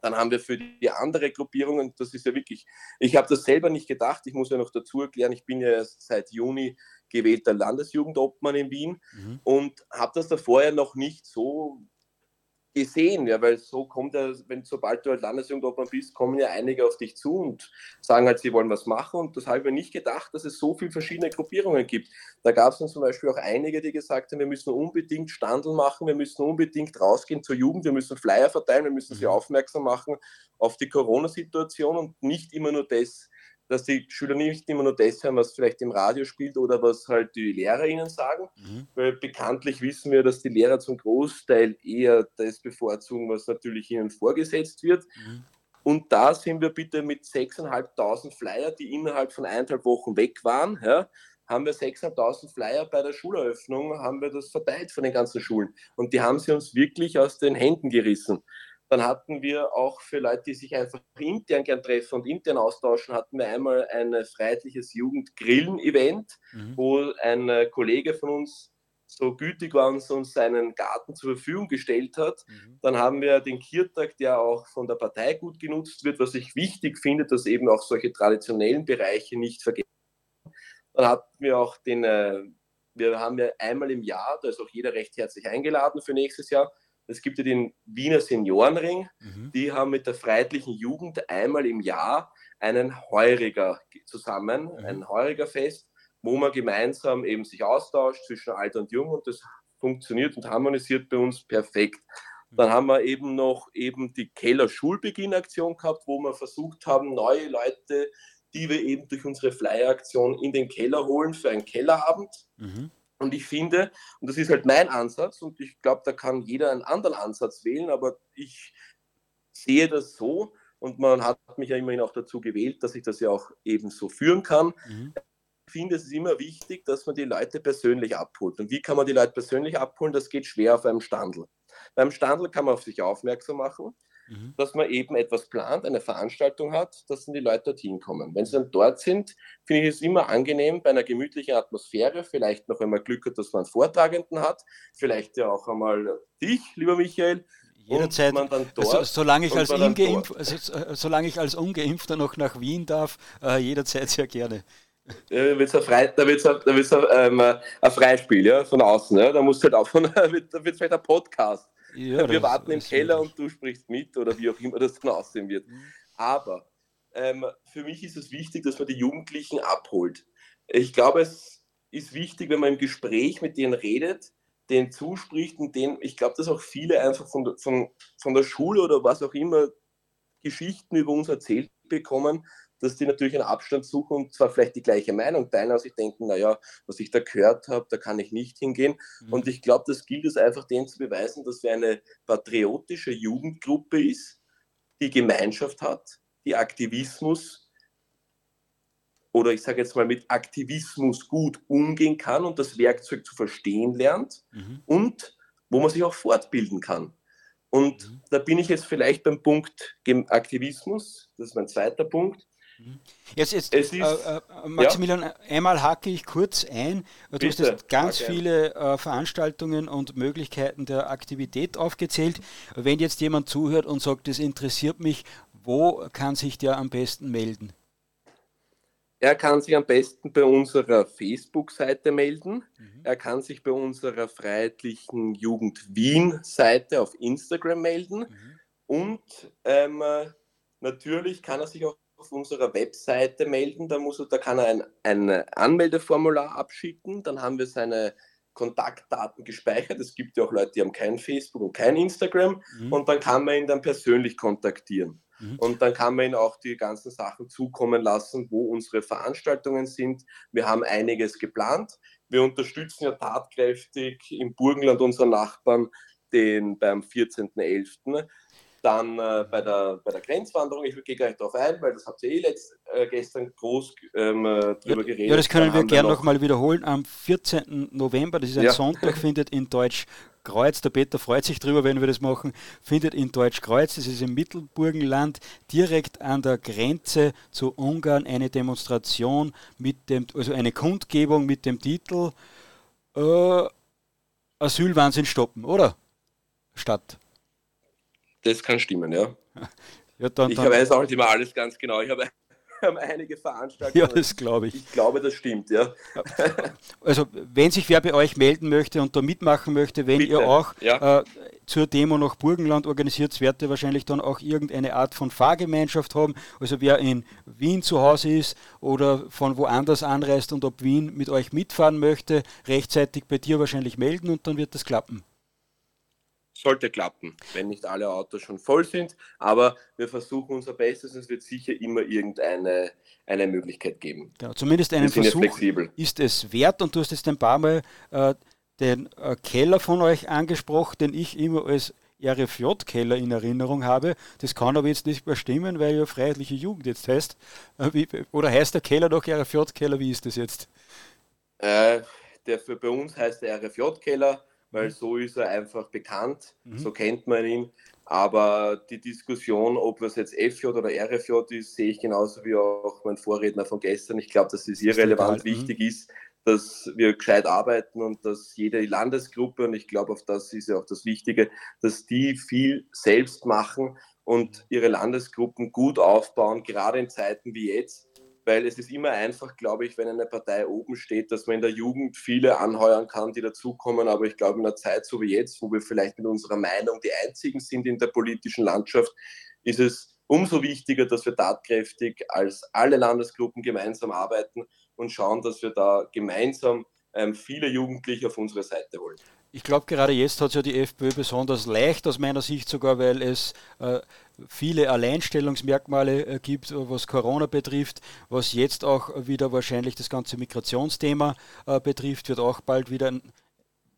Dann haben wir für die andere Gruppierung, und das ist ja wirklich, ich habe das selber nicht gedacht, ich muss ja noch dazu erklären, ich bin ja erst seit Juni gewählter Landesjugendobmann in Wien mhm. und habe das da vorher noch nicht so gesehen, ja, weil so kommt ja, wenn sobald du halt Landesjugendobmann bist, kommen ja einige auf dich zu und sagen halt, sie wollen was machen und das habe ich mir nicht gedacht, dass es so viele verschiedene Gruppierungen gibt. Da gab es dann zum Beispiel auch einige, die gesagt haben, wir müssen unbedingt Standel machen, wir müssen unbedingt rausgehen zur Jugend, wir müssen Flyer verteilen, wir müssen sie mhm. aufmerksam machen auf die Corona-Situation und nicht immer nur das dass die Schüler nicht immer nur das hören, was vielleicht im Radio spielt oder was halt die Lehrer ihnen sagen, mhm. weil bekanntlich wissen wir, dass die Lehrer zum Großteil eher das bevorzugen, was natürlich ihnen vorgesetzt wird. Mhm. Und da sind wir bitte mit 6.500 Flyer, die innerhalb von eineinhalb Wochen weg waren, ja, haben wir 6.500 Flyer bei der Schuleröffnung, haben wir das verteilt von den ganzen Schulen. Und die haben sie uns wirklich aus den Händen gerissen. Dann hatten wir auch für Leute, die sich einfach intern gern treffen und intern austauschen, hatten wir einmal ein freiheitliches Jugendgrillen-Event, mhm. wo ein Kollege von uns so gütig war und uns seinen Garten zur Verfügung gestellt hat. Mhm. Dann haben wir den Kirtag, der auch von der Partei gut genutzt wird, was ich wichtig finde, dass eben auch solche traditionellen Bereiche nicht vergessen. Dann hatten wir auch den, äh, wir haben ja einmal im Jahr, da ist auch jeder recht herzlich eingeladen für nächstes Jahr. Es gibt ja den Wiener Seniorenring. Mhm. Die haben mit der Freiheitlichen Jugend einmal im Jahr einen Heuriger zusammen, mhm. ein Heurigerfest wo man gemeinsam eben sich austauscht zwischen alt und jung und das funktioniert und harmonisiert bei uns perfekt. Dann haben wir eben noch eben die Keller Schulbeginnaktion gehabt, wo wir versucht haben, neue Leute, die wir eben durch unsere Flyer-Aktion in den Keller holen für einen Kellerabend. Mhm. Und ich finde, und das ist halt mein Ansatz, und ich glaube, da kann jeder einen anderen Ansatz wählen, aber ich sehe das so, und man hat mich ja immerhin auch dazu gewählt, dass ich das ja auch eben so führen kann. Mhm finde, es ist immer wichtig, dass man die Leute persönlich abholt. Und wie kann man die Leute persönlich abholen? Das geht schwer auf einem Standel. Beim Standel kann man auf sich aufmerksam machen, mhm. dass man eben etwas plant, eine Veranstaltung hat, dass dann die Leute dorthin kommen. Wenn sie dann dort sind, finde ich es immer angenehm, bei einer gemütlichen Atmosphäre, vielleicht noch einmal Glück hat, dass man einen Vortragenden hat, vielleicht ja auch einmal dich, lieber Michael, Jederzeit, also, solange, ich als Ungeimpf, also, äh, solange ich als Ungeimpfter noch nach Wien darf, äh, jederzeit sehr gerne. Da wird es ein, ein, ähm, ein Freispiel ja, von außen. Ja. Da musst du halt auch von, [LAUGHS] da wird es vielleicht ein Podcast. Ja, Wir warten im Keller und du sprichst mit oder wie auch immer das dann aussehen wird. Mhm. Aber ähm, für mich ist es wichtig, dass man die Jugendlichen abholt. Ich glaube, es ist wichtig, wenn man im Gespräch mit denen redet, denen zuspricht und denen, ich glaube, dass auch viele einfach von, von, von der Schule oder was auch immer Geschichten über uns erzählt bekommen, dass die natürlich einen Abstand suchen und zwar vielleicht die gleiche Meinung teilen, aber sich denken, naja, was ich da gehört habe, da kann ich nicht hingehen. Mhm. Und ich glaube, das gilt es einfach denen zu beweisen, dass wir eine patriotische Jugendgruppe ist, die Gemeinschaft hat, die Aktivismus oder ich sage jetzt mal mit Aktivismus gut umgehen kann und das Werkzeug zu verstehen lernt mhm. und wo man sich auch fortbilden kann. Und mhm. da bin ich jetzt vielleicht beim Punkt Aktivismus, das ist mein zweiter Punkt. Jetzt, jetzt ist, äh, äh, Maximilian, ja. einmal hacke ich kurz ein. Du Bitte. hast jetzt ganz okay. viele äh, Veranstaltungen und Möglichkeiten der Aktivität aufgezählt. Wenn jetzt jemand zuhört und sagt, das interessiert mich, wo kann sich der am besten melden? Er kann sich am besten bei unserer Facebook-Seite melden. Mhm. Er kann sich bei unserer Freiheitlichen Jugend Wien-Seite auf Instagram melden. Mhm. Und ähm, natürlich kann er sich auch auf unserer Webseite melden. Da, muss er, da kann er ein, ein Anmeldeformular abschicken. Dann haben wir seine Kontaktdaten gespeichert. Es gibt ja auch Leute, die haben kein Facebook und kein Instagram. Mhm. Und dann kann man ihn dann persönlich kontaktieren. Mhm. Und dann kann man ihn auch die ganzen Sachen zukommen lassen, wo unsere Veranstaltungen sind. Wir haben einiges geplant. Wir unterstützen ja tatkräftig im Burgenland unserer Nachbarn den beim 14.11 dann äh, bei, der, bei der Grenzwanderung, ich gehe gar nicht darauf ein, weil das habt ihr eh letzt, äh, gestern groß ähm, äh, drüber geredet. Ja, das können wir gerne nochmal wiederholen. Am 14. November, das ist ein ja. Sonntag, findet in Deutsch Kreuz, der Peter freut sich drüber, wenn wir das machen, findet in Deutsch Kreuz, das ist im Mittelburgenland, direkt an der Grenze zu Ungarn eine Demonstration mit dem, also eine Kundgebung mit dem Titel äh, Asylwahnsinn stoppen, oder? Statt. Das kann stimmen, ja. [LAUGHS] ja dann, ich dann, weiß auch nicht immer alles ganz genau. Ich habe [LAUGHS] einige Veranstaltungen. Ja, das glaube ich. Ich glaube, das stimmt, ja. Also, wenn sich wer bei euch melden möchte und da mitmachen möchte, wenn Bitte. ihr auch ja. äh, zur Demo nach Burgenland organisiert, werdet ihr wahrscheinlich dann auch irgendeine Art von Fahrgemeinschaft haben. Also, wer in Wien zu Hause ist oder von woanders anreist und ob Wien mit euch mitfahren möchte, rechtzeitig bei dir wahrscheinlich melden und dann wird das klappen sollte klappen, wenn nicht alle Autos schon voll sind. Aber wir versuchen unser Bestes. Es wird sicher immer irgendeine eine Möglichkeit geben. Genau, zumindest einen Versuch ist es wert. Und du hast jetzt ein paar Mal äh, den äh, Keller von euch angesprochen, den ich immer als RFJ-Keller in Erinnerung habe. Das kann aber jetzt nicht mehr stimmen, weil ja Freiheitliche Jugend jetzt heißt. Äh, oder heißt der Keller doch RFJ-Keller? Wie ist das jetzt? Äh, der für bei uns heißt der RFJ-Keller, weil mhm. so ist er einfach bekannt, mhm. so kennt man ihn. Aber die Diskussion, ob es jetzt FJ oder RFJ ist, sehe ich genauso wie auch mein Vorredner von gestern. Ich glaube, dass es irrelevant ist wichtig mhm. ist, dass wir gescheit arbeiten und dass jede Landesgruppe, und ich glaube, auf das ist ja auch das Wichtige, dass die viel selbst machen und ihre Landesgruppen gut aufbauen, gerade in Zeiten wie jetzt, weil es ist immer einfach, glaube ich, wenn eine Partei oben steht, dass man in der Jugend viele anheuern kann, die dazukommen. Aber ich glaube, in einer Zeit so wie jetzt, wo wir vielleicht mit unserer Meinung die einzigen sind in der politischen Landschaft, ist es umso wichtiger, dass wir tatkräftig als alle Landesgruppen gemeinsam arbeiten und schauen, dass wir da gemeinsam ähm, viele Jugendliche auf unsere Seite holen. Ich glaube, gerade jetzt hat es ja die FPÖ besonders leicht, aus meiner Sicht sogar, weil es äh, viele Alleinstellungsmerkmale äh, gibt, was Corona betrifft, was jetzt auch wieder wahrscheinlich das ganze Migrationsthema äh, betrifft, wird auch bald wieder ein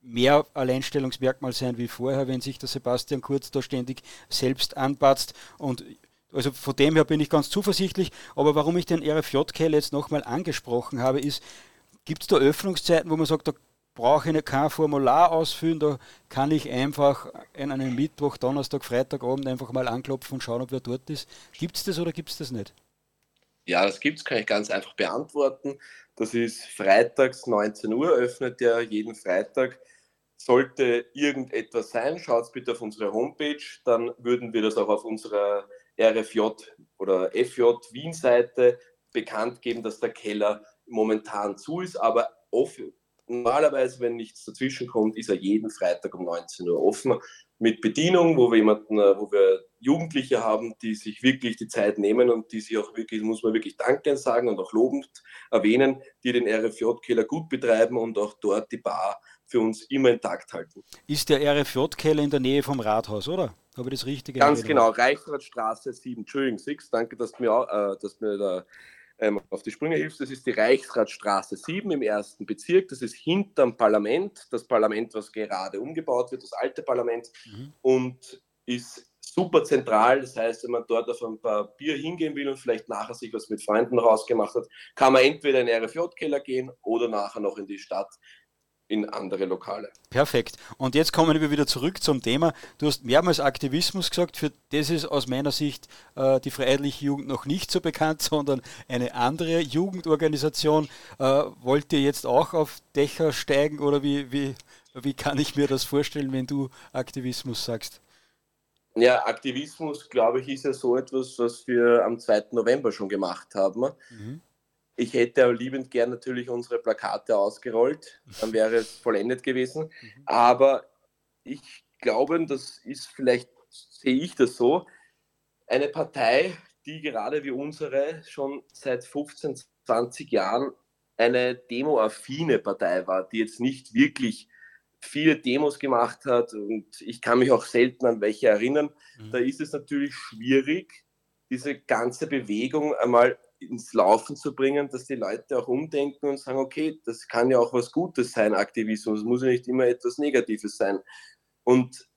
mehr Alleinstellungsmerkmal sein wie vorher, wenn sich der Sebastian Kurz da ständig selbst anpatzt. Und also von dem her bin ich ganz zuversichtlich. Aber warum ich den RFJ-Keil jetzt nochmal angesprochen habe, ist, gibt es da Öffnungszeiten, wo man sagt, da brauche ich kein Formular ausfüllen, da kann ich einfach an einem Mittwoch, Donnerstag, Freitagabend einfach mal anklopfen und schauen, ob wer dort ist. Gibt es das oder gibt es das nicht? Ja, das gibt es, kann ich ganz einfach beantworten. Das ist freitags 19 Uhr, öffnet ja jeden Freitag. Sollte irgendetwas sein, schaut bitte auf unsere Homepage, dann würden wir das auch auf unserer RFJ oder FJ Wien-Seite bekannt geben, dass der Keller momentan zu ist, aber offen, normalerweise, wenn nichts dazwischen kommt, ist er jeden Freitag um 19 Uhr offen mit Bedienung, wo wir jemanden, äh, wo wir Jugendliche haben, die sich wirklich die Zeit nehmen und die sich auch wirklich, muss man wirklich Danke sagen und auch lobend erwähnen, die den RFJ-Keller gut betreiben und auch dort die Bar für uns immer intakt halten. Ist der RFJ-Keller in der Nähe vom Rathaus, oder? Habe ich das Richtige? Ganz genau, Reichsradstraße 7, Entschuldigung, 6, danke, dass du mir, äh, dass mir da ähm, auf die Sprünge hilfst. Das ist die Reichsradstraße 7 im ersten Bezirk. Das ist hinterm Parlament, das Parlament, was gerade umgebaut wird, das alte Parlament, mhm. und ist super zentral. Das heißt, wenn man dort auf ein paar Bier hingehen will und vielleicht nachher sich was mit Freunden rausgemacht hat, kann man entweder in den RFJ-Keller gehen oder nachher noch in die Stadt in andere Lokale. Perfekt. Und jetzt kommen wir wieder zurück zum Thema. Du hast mehrmals Aktivismus gesagt. Für das ist aus meiner Sicht äh, die Freiheitliche Jugend noch nicht so bekannt, [LAUGHS] sondern eine andere Jugendorganisation. Äh, wollt ihr jetzt auch auf Dächer steigen oder wie, wie, wie kann ich mir das vorstellen, wenn du Aktivismus sagst? Ja, Aktivismus, glaube ich, ist ja so etwas, was wir am 2. November schon gemacht haben. Mhm. Ich hätte liebend gern natürlich unsere Plakate ausgerollt, dann wäre es vollendet gewesen. Mhm. Aber ich glaube, das ist vielleicht, sehe ich das so, eine Partei, die gerade wie unsere schon seit 15, 20 Jahren eine demoaffine Partei war, die jetzt nicht wirklich viele Demos gemacht hat und ich kann mich auch selten an welche erinnern. Mhm. Da ist es natürlich schwierig, diese ganze Bewegung einmal ins Laufen zu bringen, dass die Leute auch umdenken und sagen, okay, das kann ja auch was Gutes sein, Aktivismus, muss ja nicht immer etwas Negatives sein. Und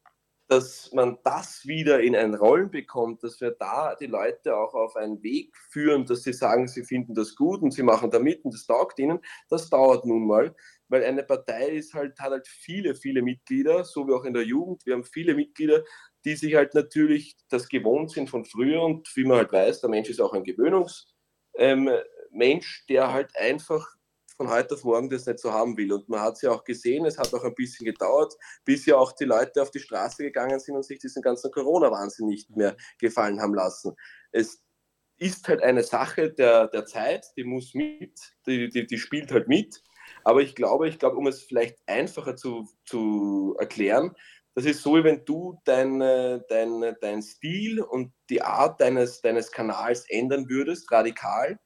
dass man das wieder in ein Rollen bekommt, dass wir da die Leute auch auf einen Weg führen, dass sie sagen, sie finden das gut und sie machen da mit und das taugt ihnen, das dauert nun mal, weil eine Partei ist halt, hat halt viele, viele Mitglieder, so wie auch in der Jugend. Wir haben viele Mitglieder, die sich halt natürlich das gewohnt sind von früher und wie man halt weiß, der Mensch ist auch ein Gewöhnungs- ähm, Mensch, der halt einfach von heute auf morgen das nicht so haben will. Und man hat es ja auch gesehen, es hat auch ein bisschen gedauert, bis ja auch die Leute auf die Straße gegangen sind und sich diesen ganzen Corona-Wahnsinn nicht mehr gefallen haben lassen. Es ist halt eine Sache der, der Zeit, die muss mit, die, die, die spielt halt mit. Aber ich glaube, ich glaube, um es vielleicht einfacher zu, zu erklären, das ist so, wie wenn du dein, dein, dein Stil und die Art deines, deines Kanals ändern würdest, radikal,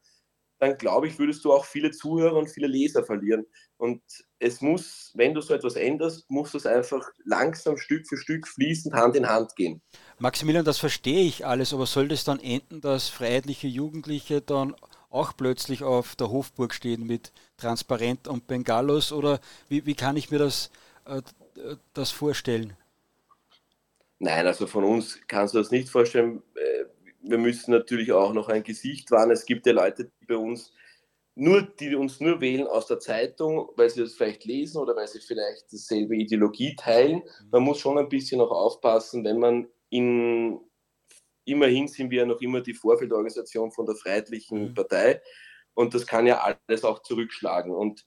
dann glaube ich, würdest du auch viele Zuhörer und viele Leser verlieren. Und es muss, wenn du so etwas änderst, muss das einfach langsam Stück für Stück fließend Hand in Hand gehen. Maximilian, das verstehe ich alles, aber soll das dann enden, dass freiheitliche Jugendliche dann auch plötzlich auf der Hofburg stehen mit Transparent und Bengalos oder wie, wie kann ich mir das, äh, das vorstellen? Nein, also von uns kannst du das nicht vorstellen. Äh, wir müssen natürlich auch noch ein Gesicht wahren. Es gibt ja Leute, die bei uns nur, die uns nur wählen aus der Zeitung, weil sie das vielleicht lesen oder weil sie vielleicht dieselbe Ideologie teilen. Man muss schon ein bisschen noch aufpassen, wenn man in, immerhin sind wir ja noch immer die Vorfeldorganisation von der Freiheitlichen mhm. Partei und das kann ja alles auch zurückschlagen. Und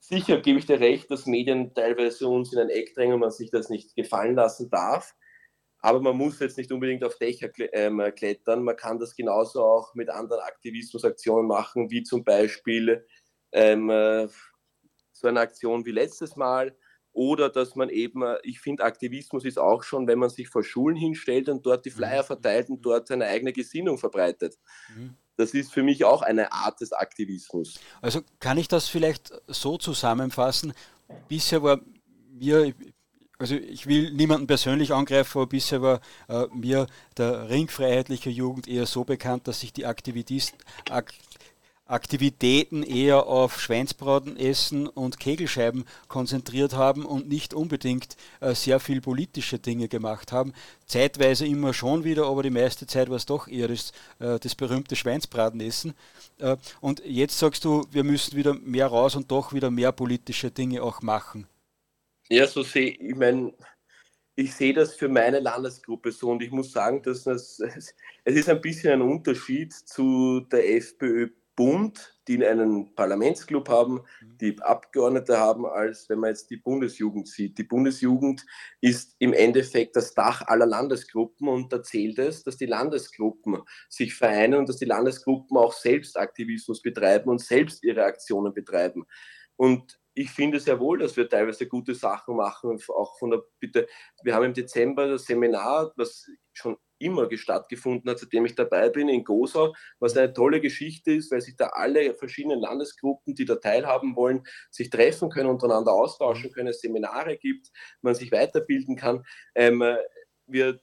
sicher gebe ich dir recht, dass Medien teilweise uns in ein Eck drängen und man sich das nicht gefallen lassen darf. Aber man muss jetzt nicht unbedingt auf Dächer ähm, klettern. Man kann das genauso auch mit anderen Aktivismusaktionen machen, wie zum Beispiel ähm, äh, so eine Aktion wie letztes Mal. Oder dass man eben, äh, ich finde, Aktivismus ist auch schon, wenn man sich vor Schulen hinstellt und dort die Flyer mhm. verteilt und dort seine eigene Gesinnung verbreitet. Mhm. Das ist für mich auch eine Art des Aktivismus. Also kann ich das vielleicht so zusammenfassen? Bisher war mir, also ich will niemanden persönlich angreifen, aber bisher war äh, mir der Ring freiheitlicher Jugend eher so bekannt, dass sich die Aktivisten, Ak Aktivitäten eher auf Schweinsbraten essen und Kegelscheiben konzentriert haben und nicht unbedingt äh, sehr viel politische Dinge gemacht haben. Zeitweise immer schon wieder, aber die meiste Zeit war es doch eher das, äh, das berühmte Schweinsbraten essen. Äh, und jetzt sagst du, wir müssen wieder mehr raus und doch wieder mehr politische Dinge auch machen. Ja, so sehe ich, meine, ich sehe das für meine Landesgruppe so und ich muss sagen, dass das, [LAUGHS] es ist ein bisschen ein Unterschied zu der FPÖ Bund, die einen Parlamentsclub haben, die Abgeordnete haben, als wenn man jetzt die Bundesjugend sieht. Die Bundesjugend ist im Endeffekt das Dach aller Landesgruppen und da zählt es, dass die Landesgruppen sich vereinen und dass die Landesgruppen auch selbst Aktivismus betreiben und selbst ihre Aktionen betreiben. Und ich finde sehr wohl, dass wir teilweise gute Sachen machen, auch von der Bitte. Wir haben im Dezember das Seminar, was schon immer stattgefunden hat, seitdem ich dabei bin, in Gosau, was eine tolle Geschichte ist, weil sich da alle verschiedenen Landesgruppen, die da teilhaben wollen, sich treffen können, untereinander austauschen können, es Seminare gibt, man sich weiterbilden kann. Ähm, wir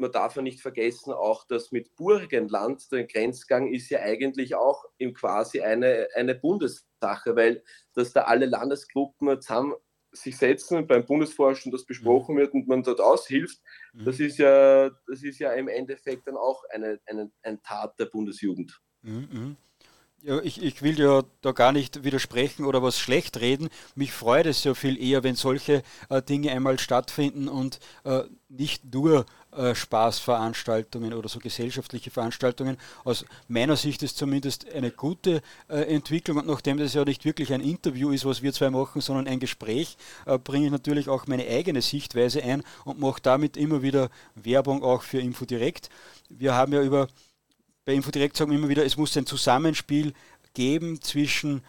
man darf ja nicht vergessen, auch das mit Burgenland, der Grenzgang ist ja eigentlich auch im quasi eine, eine Bundessache, weil dass da alle Landesgruppen zusammen sich setzen beim Bundesvorstand das besprochen wird und man dort aushilft, mhm. das ist ja, das ist ja im Endeffekt dann auch eine, eine, ein Tat der Bundesjugend. Mhm. mhm. Ja, ich, ich will ja da gar nicht widersprechen oder was schlecht reden. Mich freut es ja viel eher, wenn solche äh, Dinge einmal stattfinden und äh, nicht nur äh, Spaßveranstaltungen oder so gesellschaftliche Veranstaltungen. Aus meiner Sicht ist zumindest eine gute äh, Entwicklung und nachdem das ja nicht wirklich ein Interview ist, was wir zwei machen, sondern ein Gespräch, äh, bringe ich natürlich auch meine eigene Sichtweise ein und mache damit immer wieder Werbung auch für Infodirekt. Wir haben ja über bei Infodirekt sagen wir immer wieder, es muss ein Zusammenspiel geben zwischen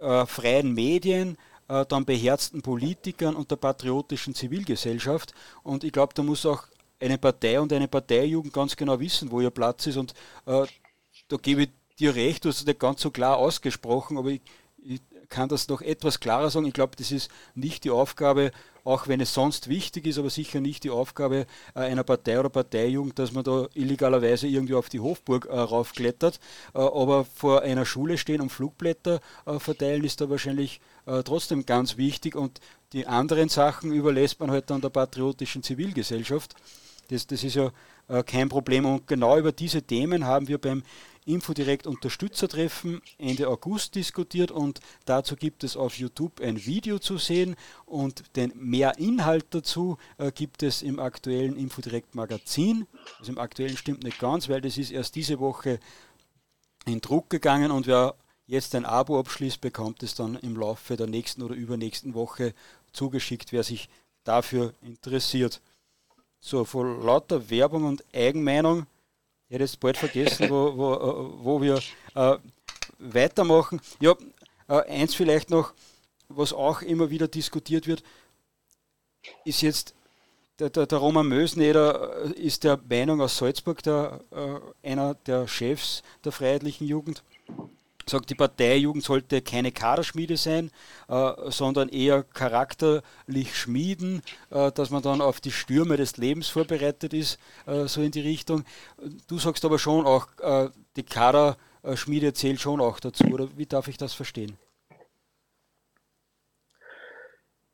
äh, freien Medien, äh, dann beherzten Politikern und der patriotischen Zivilgesellschaft. Und ich glaube, da muss auch eine Partei und eine Parteijugend ganz genau wissen, wo ihr Platz ist. Und äh, da gebe ich dir recht, du hast es nicht ganz so klar ausgesprochen, aber ich, ich kann das noch etwas klarer sagen. Ich glaube, das ist nicht die Aufgabe auch wenn es sonst wichtig ist, aber sicher nicht die Aufgabe äh, einer Partei oder Parteijugend, dass man da illegalerweise irgendwie auf die Hofburg äh, raufklettert. Äh, aber vor einer Schule stehen und Flugblätter äh, verteilen ist da wahrscheinlich äh, trotzdem ganz wichtig und die anderen Sachen überlässt man halt dann der patriotischen Zivilgesellschaft. Das, das ist ja äh, kein Problem. Und genau über diese Themen haben wir beim Infodirekt Unterstützertreffen Ende August diskutiert und dazu gibt es auf YouTube ein Video zu sehen und den mehr Inhalt dazu äh, gibt es im aktuellen Infodirekt Magazin. Also im aktuellen stimmt nicht ganz, weil das ist erst diese Woche in Druck gegangen und wer jetzt ein Abo abschließt, bekommt es dann im Laufe der nächsten oder übernächsten Woche zugeschickt, wer sich dafür interessiert. So, vor lauter Werbung und Eigenmeinung ich hätte es bald vergessen, wo, wo, äh, wo wir äh, weitermachen. Ja, äh, eins vielleicht noch, was auch immer wieder diskutiert wird, ist jetzt der, der, der Roman Mösneder äh, ist der Meinung aus Salzburg, der, äh, einer der Chefs der Freiheitlichen Jugend, sagt, die Parteijugend sollte keine Kaderschmiede sein, äh, sondern eher charakterlich schmieden, äh, dass man dann auf die Stürme des Lebens vorbereitet ist, äh, so in die Richtung. Du sagst aber schon auch, äh, die Kaderschmiede zählt schon auch dazu, oder wie darf ich das verstehen?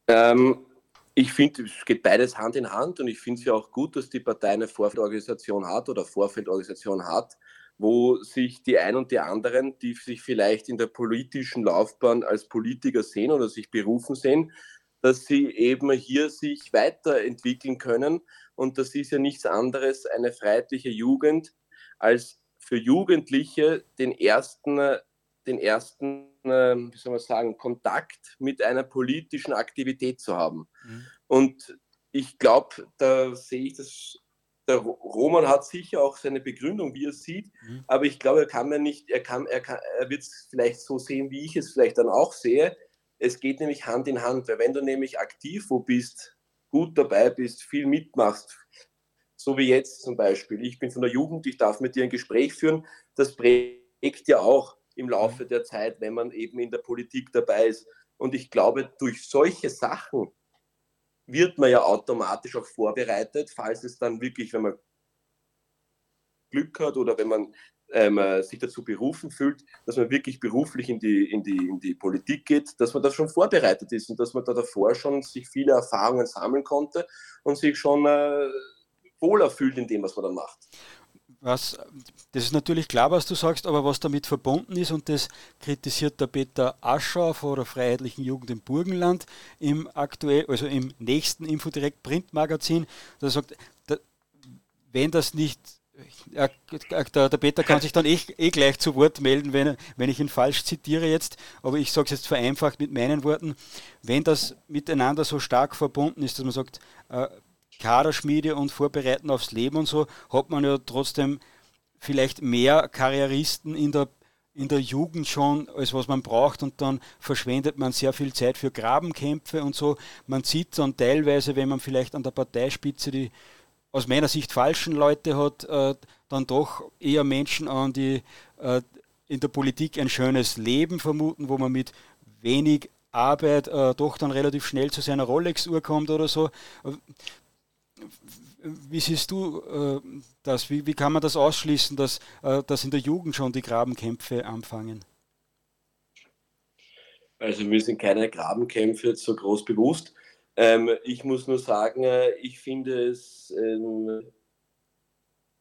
Ähm, ich finde, es geht beides Hand in Hand und ich finde es ja auch gut, dass die Partei eine Vorfeldorganisation hat oder Vorfeldorganisation hat, wo sich die einen und die anderen, die sich vielleicht in der politischen Laufbahn als Politiker sehen oder sich berufen sehen, dass sie eben hier sich weiterentwickeln können. Und das ist ja nichts anderes, eine freiheitliche Jugend, als für Jugendliche den ersten, den ersten, wie soll man sagen, Kontakt mit einer politischen Aktivität zu haben. Mhm. Und ich glaube, da sehe ich das der Roman hat sicher auch seine Begründung, wie er es sieht, mhm. aber ich glaube, er kann mir nicht, er kann, er kann, er wird es vielleicht so sehen, wie ich es vielleicht dann auch sehe. Es geht nämlich Hand in Hand, weil wenn du nämlich aktiv wo bist, gut dabei bist, viel mitmachst, so wie jetzt zum Beispiel. Ich bin von der Jugend, ich darf mit dir ein Gespräch führen. Das prägt ja auch im Laufe der Zeit, wenn man eben in der Politik dabei ist. Und ich glaube, durch solche Sachen wird man ja automatisch auch vorbereitet, falls es dann wirklich, wenn man Glück hat oder wenn man ähm, äh, sich dazu berufen fühlt, dass man wirklich beruflich in die, in, die, in die Politik geht, dass man da schon vorbereitet ist und dass man da davor schon sich viele Erfahrungen sammeln konnte und sich schon äh, wohler fühlt in dem, was man dann macht was, das ist natürlich klar, was du sagst, aber was damit verbunden ist, und das kritisiert der Peter Ascher von der Freiheitlichen Jugend im Burgenland im aktuell, also im nächsten Infodirekt Printmagazin, der sagt, da, wenn das nicht der, der, Peter kann sich dann eh, eh, gleich zu Wort melden, wenn, wenn ich ihn falsch zitiere jetzt, aber ich sage es jetzt vereinfacht mit meinen Worten, wenn das miteinander so stark verbunden ist, dass man sagt, äh, Kaderschmiede und Vorbereiten aufs Leben und so, hat man ja trotzdem vielleicht mehr Karrieristen in der, in der Jugend schon, als was man braucht und dann verschwendet man sehr viel Zeit für Grabenkämpfe und so. Man sieht dann teilweise, wenn man vielleicht an der Parteispitze die aus meiner Sicht falschen Leute hat, äh, dann doch eher Menschen an, die äh, in der Politik ein schönes Leben vermuten, wo man mit wenig Arbeit äh, doch dann relativ schnell zu seiner Rolex-Uhr kommt oder so. Wie siehst du äh, das? Wie, wie, kann man das ausschließen, dass, äh, dass in der Jugend schon die Grabenkämpfe anfangen? Also mir sind keine Grabenkämpfe jetzt so groß bewusst. Ähm, ich muss nur sagen, äh, ich finde es ähm,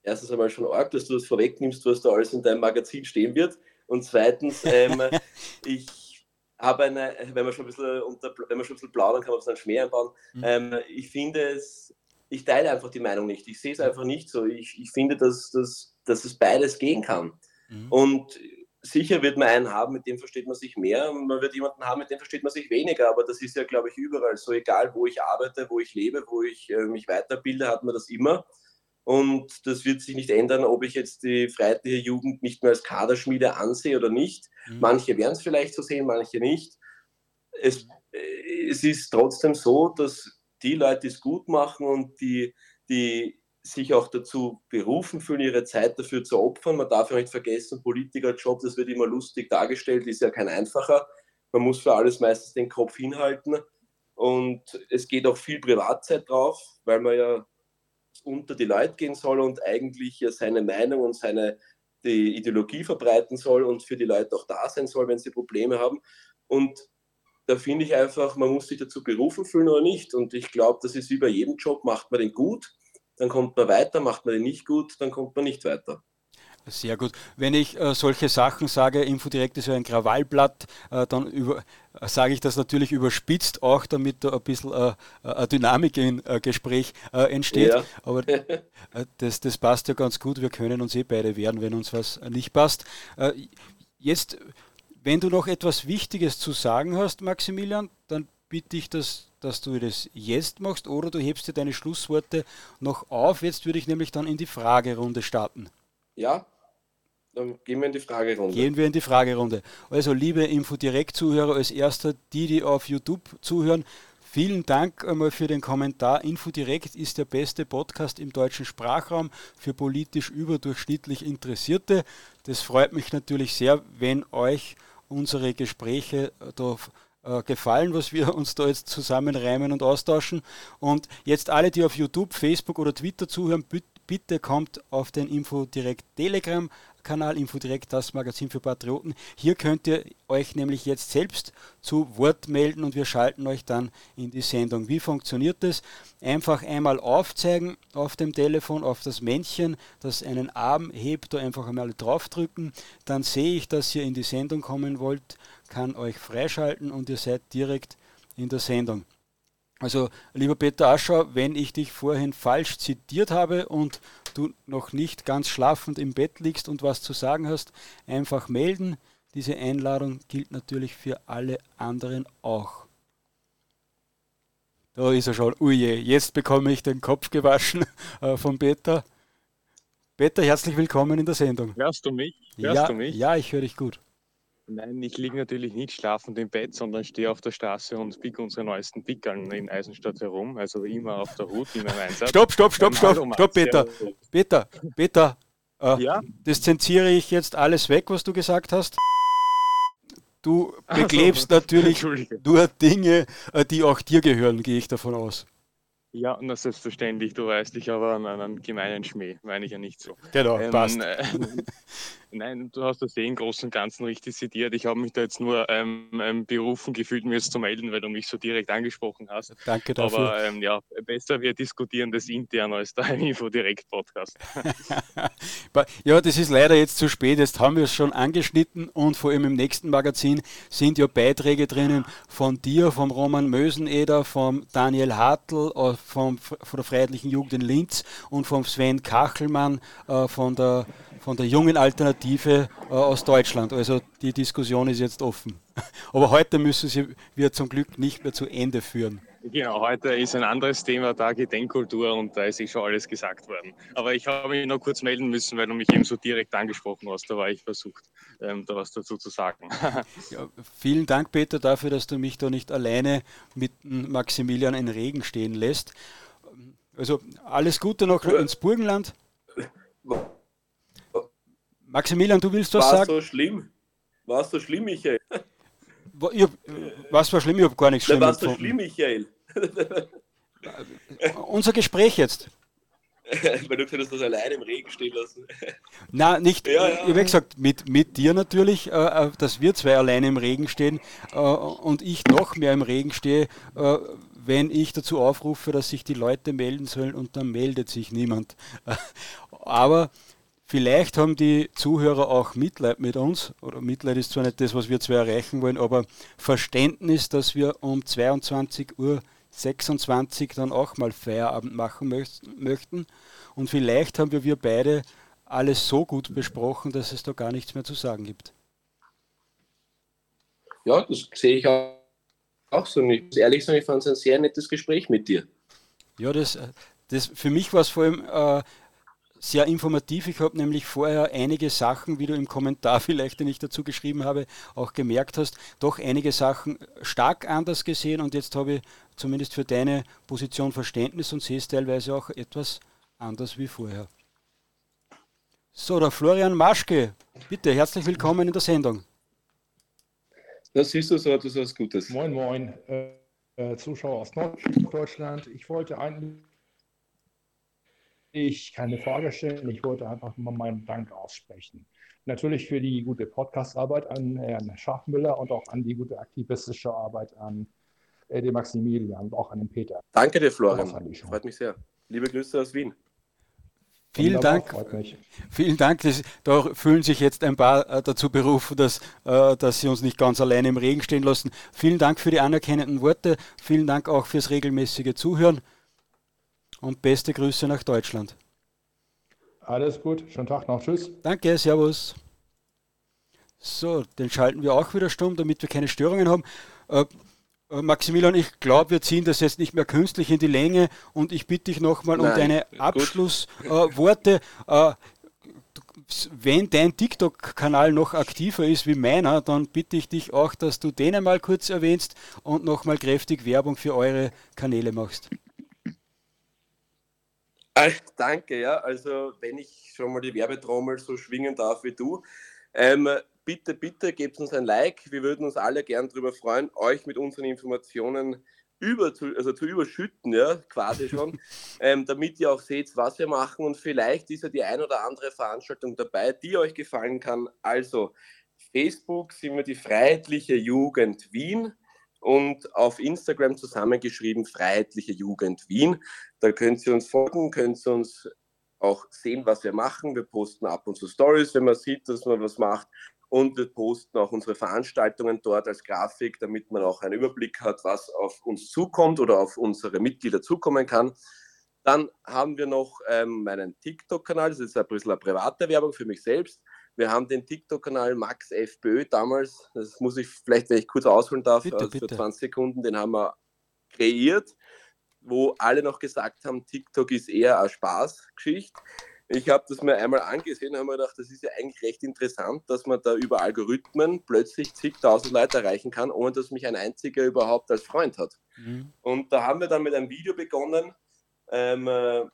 erstens einmal schon arg, dass du das vorwegnimmst, was da alles in deinem Magazin stehen wird. Und zweitens, ähm, [LAUGHS] ich habe eine, wenn man schon ein bisschen unter, wenn man schon ein bisschen plaudern kann, man so einen Schmäh einbauen. Mhm. Ähm, ich finde es ich teile einfach die Meinung nicht. Ich sehe es einfach nicht so. Ich, ich finde, dass, dass, dass es beides gehen kann. Mhm. Und sicher wird man einen haben, mit dem versteht man sich mehr. Und man wird jemanden haben, mit dem versteht man sich weniger. Aber das ist ja, glaube ich, überall so. Egal, wo ich arbeite, wo ich lebe, wo ich äh, mich weiterbilde, hat man das immer. Und das wird sich nicht ändern, ob ich jetzt die freiheitliche Jugend nicht mehr als Kaderschmiede ansehe oder nicht. Mhm. Manche werden es vielleicht so sehen, manche nicht. Es, äh, es ist trotzdem so, dass die Leute, die es gut machen und die, die sich auch dazu berufen fühlen, ihre Zeit dafür zu opfern. Man darf ja nicht vergessen, Politikerjob, das wird immer lustig dargestellt, ist ja kein einfacher. Man muss für alles meistens den Kopf hinhalten und es geht auch viel Privatzeit drauf, weil man ja unter die Leute gehen soll und eigentlich ja seine Meinung und seine die Ideologie verbreiten soll und für die Leute auch da sein soll, wenn sie Probleme haben. Und da finde ich einfach, man muss sich dazu berufen fühlen oder nicht. Und ich glaube, das ist wie bei jedem Job, macht man den gut, dann kommt man weiter, macht man den nicht gut, dann kommt man nicht weiter. Sehr gut. Wenn ich äh, solche Sachen sage, Infodirekt ist ja ein Krawallblatt, äh, dann über, äh, sage ich das natürlich überspitzt, auch damit da ein bisschen äh, eine Dynamik im äh, Gespräch äh, entsteht. Ja. Aber [LAUGHS] das, das passt ja ganz gut. Wir können uns eh beide wehren, wenn uns was nicht passt. jetzt wenn du noch etwas Wichtiges zu sagen hast, Maximilian, dann bitte ich, dass, dass du das jetzt machst oder du hebst dir deine Schlussworte noch auf. Jetzt würde ich nämlich dann in die Fragerunde starten. Ja, dann gehen wir in die Fragerunde. Gehen wir in die Fragerunde. Also, liebe Infodirekt-Zuhörer, als erster die, die auf YouTube zuhören, Vielen Dank einmal für den Kommentar. Infodirekt ist der beste Podcast im deutschen Sprachraum für politisch überdurchschnittlich Interessierte. Das freut mich natürlich sehr, wenn euch unsere Gespräche da äh, gefallen, was wir uns da jetzt zusammenreimen und austauschen. Und jetzt alle, die auf YouTube, Facebook oder Twitter zuhören, bitte kommt auf den Info direkt Telegram Kanal Infodirekt, das Magazin für Patrioten. Hier könnt ihr euch nämlich jetzt selbst zu Wort melden und wir schalten euch dann in die Sendung. Wie funktioniert das? Einfach einmal aufzeigen auf dem Telefon, auf das Männchen, das einen Arm hebt, da einfach einmal draufdrücken. Dann sehe ich, dass ihr in die Sendung kommen wollt, kann euch freischalten und ihr seid direkt in der Sendung. Also, lieber Peter Aschau, wenn ich dich vorhin falsch zitiert habe und du noch nicht ganz schlafend im Bett liegst und was zu sagen hast, einfach melden. Diese Einladung gilt natürlich für alle anderen auch. Da ist er schon. Uje, jetzt bekomme ich den Kopf gewaschen [LAUGHS] äh, von Peter. Peter, herzlich willkommen in der Sendung. Hörst du mich? Hörst ja, du mich? Ja, ich höre dich gut. Nein, ich liege natürlich nicht schlafend im Bett, sondern stehe auf der Straße und pick unsere neuesten Pickeln in Eisenstadt herum. Also immer auf der Hut, immer im Einsatz. Stopp, stopp, stopp, stopp, stopp, stopp, Peter. Peter, Peter. Äh, ja? Das zensiere ich jetzt alles weg, was du gesagt hast. Du beklebst also, natürlich nur Dinge, äh, die auch dir gehören, gehe ich davon aus. Ja, na selbstverständlich, du weißt, ich habe einen, einen gemeinen Schmäh, meine ich ja nicht so. Genau, ähm, passt. Äh, [LAUGHS] nein, du hast das eh im Großen und Ganzen richtig zitiert. Ich habe mich da jetzt nur ähm, ähm, berufen gefühlt, mir jetzt zu melden, weil du mich so direkt angesprochen hast. Danke dafür. Aber ähm, ja, besser wir diskutieren das intern als da [LAUGHS] im Info Direkt Podcast. [LAUGHS] ja, das ist leider jetzt zu spät. Jetzt haben wir es schon angeschnitten und vor allem im nächsten Magazin sind ja Beiträge drinnen von dir, vom Roman Möseneder, vom Daniel Hartl, äh, vom, von der Freiheitlichen Jugend in Linz und vom Sven Kachelmann äh, von, der, von der jungen Alternative äh, aus Deutschland. Also die Diskussion ist jetzt offen. [LAUGHS] Aber heute müssen sie wir zum Glück nicht mehr zu Ende führen. Genau, heute ist ein anderes Thema da, Gedenkkultur und da ist eh schon alles gesagt worden. Aber ich habe mich noch kurz melden müssen, weil du mich eben so direkt angesprochen hast. Da war ich versucht, ähm, da was dazu zu sagen. [LAUGHS] ja, vielen Dank, Peter, dafür, dass du mich da nicht alleine mit Maximilian in Regen stehen lässt. Also alles Gute noch ins Burgenland. Maximilian, du willst was war sagen? War so schlimm? War so schlimm, Michael? Ich hab, was war schlimm? Ich habe gar nichts schlimm War so schlimm, Michael? Unser Gespräch jetzt. [LAUGHS] Weil du könntest das alleine im Regen stehen lassen. Na, nicht, ja, ja. ich habe gesagt, mit, mit dir natürlich, äh, äh, dass wir zwei alleine im Regen stehen äh, und ich noch mehr im Regen stehe, äh, wenn ich dazu aufrufe, dass sich die Leute melden sollen und dann meldet sich niemand. [LAUGHS] Aber Vielleicht haben die Zuhörer auch Mitleid mit uns, oder Mitleid ist zwar nicht das, was wir zwar erreichen wollen, aber Verständnis, dass wir um 22 Uhr 26 dann auch mal Feierabend machen möchten. Und vielleicht haben wir, wir beide alles so gut besprochen, dass es da gar nichts mehr zu sagen gibt. Ja, das sehe ich auch so. Ich muss ehrlich sagen, ich fand es ein sehr nettes Gespräch mit dir. Ja, das, das für mich war es vor allem äh, sehr informativ. Ich habe nämlich vorher einige Sachen, wie du im Kommentar [LAUGHS] vielleicht, den ich dazu geschrieben habe, auch gemerkt hast, doch einige Sachen stark anders gesehen und jetzt habe ich zumindest für deine Position Verständnis und sehe es teilweise auch etwas anders wie vorher. So, der Florian Maschke, bitte, herzlich willkommen in der Sendung. Das siehst du so, du was Gutes. Moin, moin, äh Zuschauer aus Norddeutschland. Ich wollte eigentlich ich keine Frage stellen. Ich wollte einfach mal meinen Dank aussprechen. Natürlich für die gute Podcastarbeit an Herrn Schafmüller und auch an die gute aktivistische Arbeit an äh, den Maximilian und auch an den Peter. Danke dir, Florian. Freut mich sehr. Liebe Grüße aus Wien. Vielen Dank. Vielen Dank. Das, da fühlen sich jetzt ein paar äh, dazu berufen, dass, äh, dass Sie uns nicht ganz alleine im Regen stehen lassen. Vielen Dank für die anerkennenden Worte. Vielen Dank auch fürs regelmäßige Zuhören und beste Grüße nach Deutschland. Alles gut, schönen Tag noch, tschüss. Danke, servus. So, den schalten wir auch wieder stumm, damit wir keine Störungen haben. Äh, äh Maximilian, ich glaube, wir ziehen das jetzt nicht mehr künstlich in die Länge und ich bitte dich nochmal um deine Abschlussworte. Äh, wenn dein TikTok-Kanal noch aktiver ist wie meiner, dann bitte ich dich auch, dass du den einmal kurz erwähnst und nochmal kräftig Werbung für eure Kanäle machst. Danke, ja. Also, wenn ich schon mal die Werbetrommel so schwingen darf wie du, ähm, bitte, bitte gebt uns ein Like. Wir würden uns alle gern darüber freuen, euch mit unseren Informationen über zu, also zu überschütten, ja, quasi schon, [LAUGHS] ähm, damit ihr auch seht, was wir machen und vielleicht ist ja die ein oder andere Veranstaltung dabei, die euch gefallen kann. Also Facebook sind wir die Freiheitliche Jugend Wien und auf Instagram zusammengeschrieben Freiheitliche Jugend Wien. Da könnt ihr uns folgen, könnt ihr uns auch sehen, was wir machen. Wir posten ab und zu Stories, wenn man sieht, dass man was macht. Und wir posten auch unsere Veranstaltungen dort als Grafik, damit man auch einen Überblick hat, was auf uns zukommt oder auf unsere Mitglieder zukommen kann. Dann haben wir noch ähm, meinen TikTok-Kanal, das ist ein bisschen eine private Werbung für mich selbst. Wir haben den TikTok-Kanal Max FBÖ damals, das muss ich vielleicht, wenn ich kurz ausholen darf, bitte, also für bitte. 20 Sekunden, den haben wir kreiert, wo alle noch gesagt haben, TikTok ist eher eine Spaßgeschichte. Ich habe das mir einmal angesehen und habe mir gedacht, das ist ja eigentlich recht interessant, dass man da über Algorithmen plötzlich zigtausend Leute erreichen kann, ohne dass mich ein einziger überhaupt als Freund hat. Mhm. Und da haben wir dann mit einem Video begonnen, ähm, äh,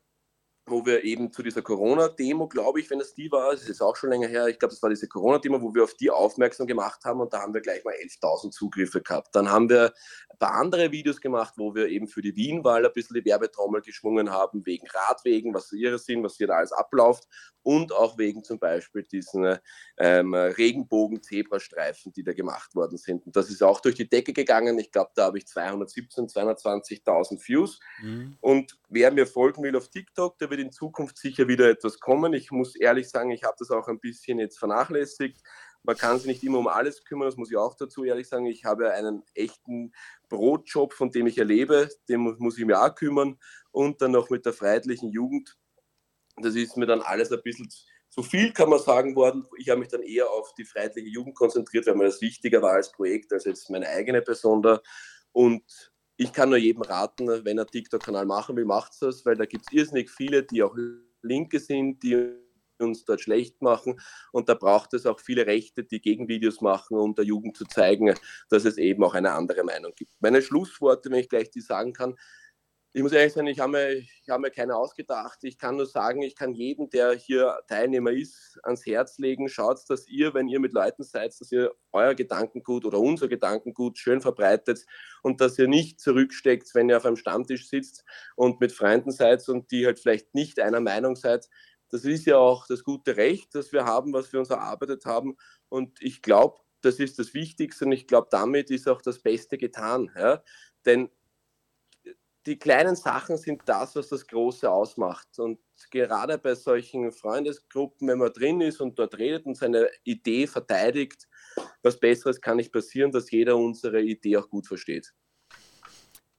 wo wir eben zu dieser Corona-Demo, glaube ich, wenn es die war, das ist auch schon länger her, ich glaube, das war diese Corona-Demo, wo wir auf die aufmerksam gemacht haben und da haben wir gleich mal 11.000 Zugriffe gehabt. Dann haben wir ein paar andere Videos gemacht, wo wir eben für die Wien-Wahl ein bisschen die Werbetrommel geschwungen haben, wegen Radwegen, was ihre sind, was hier da alles abläuft und auch wegen zum Beispiel diesen ähm, Regenbogen-Zebrastreifen, die da gemacht worden sind. Und das ist auch durch die Decke gegangen. Ich glaube, da habe ich 217, 220.000 Views. Mhm. Und wer mir folgen will auf TikTok, der wird in Zukunft sicher wieder etwas kommen. Ich muss ehrlich sagen, ich habe das auch ein bisschen jetzt vernachlässigt. Man kann sich nicht immer um alles kümmern, das muss ich auch dazu ehrlich sagen. Ich habe einen echten Brotjob, von dem ich erlebe, dem muss ich mir auch kümmern. Und dann noch mit der freiheitlichen Jugend. Das ist mir dann alles ein bisschen zu viel, kann man sagen, worden. Ich habe mich dann eher auf die freiheitliche Jugend konzentriert, weil mir das wichtiger war als Projekt, als jetzt meine eigene Person da. Und ich kann nur jedem raten, wenn er TikTok-Kanal machen will, macht es, weil da gibt es irrsinnig viele, die auch Linke sind, die uns dort schlecht machen. Und da braucht es auch viele Rechte, die Gegenvideos machen, um der Jugend zu zeigen, dass es eben auch eine andere Meinung gibt. Meine Schlussworte, wenn ich gleich die sagen kann, ich muss ehrlich sagen, ich habe mir, hab mir keine ausgedacht. Ich kann nur sagen, ich kann jedem, der hier Teilnehmer ist, ans Herz legen. Schaut, dass ihr, wenn ihr mit Leuten seid, dass ihr euer Gedankengut oder unser Gedankengut schön verbreitet und dass ihr nicht zurücksteckt, wenn ihr auf einem Stammtisch sitzt und mit Freunden seid und die halt vielleicht nicht einer Meinung seid. Das ist ja auch das gute Recht, das wir haben, was wir uns erarbeitet haben. Und ich glaube, das ist das Wichtigste und ich glaube, damit ist auch das Beste getan. Ja? Denn die kleinen Sachen sind das, was das Große ausmacht. Und gerade bei solchen Freundesgruppen, wenn man drin ist und dort redet und seine Idee verteidigt, was Besseres kann nicht passieren, dass jeder unsere Idee auch gut versteht.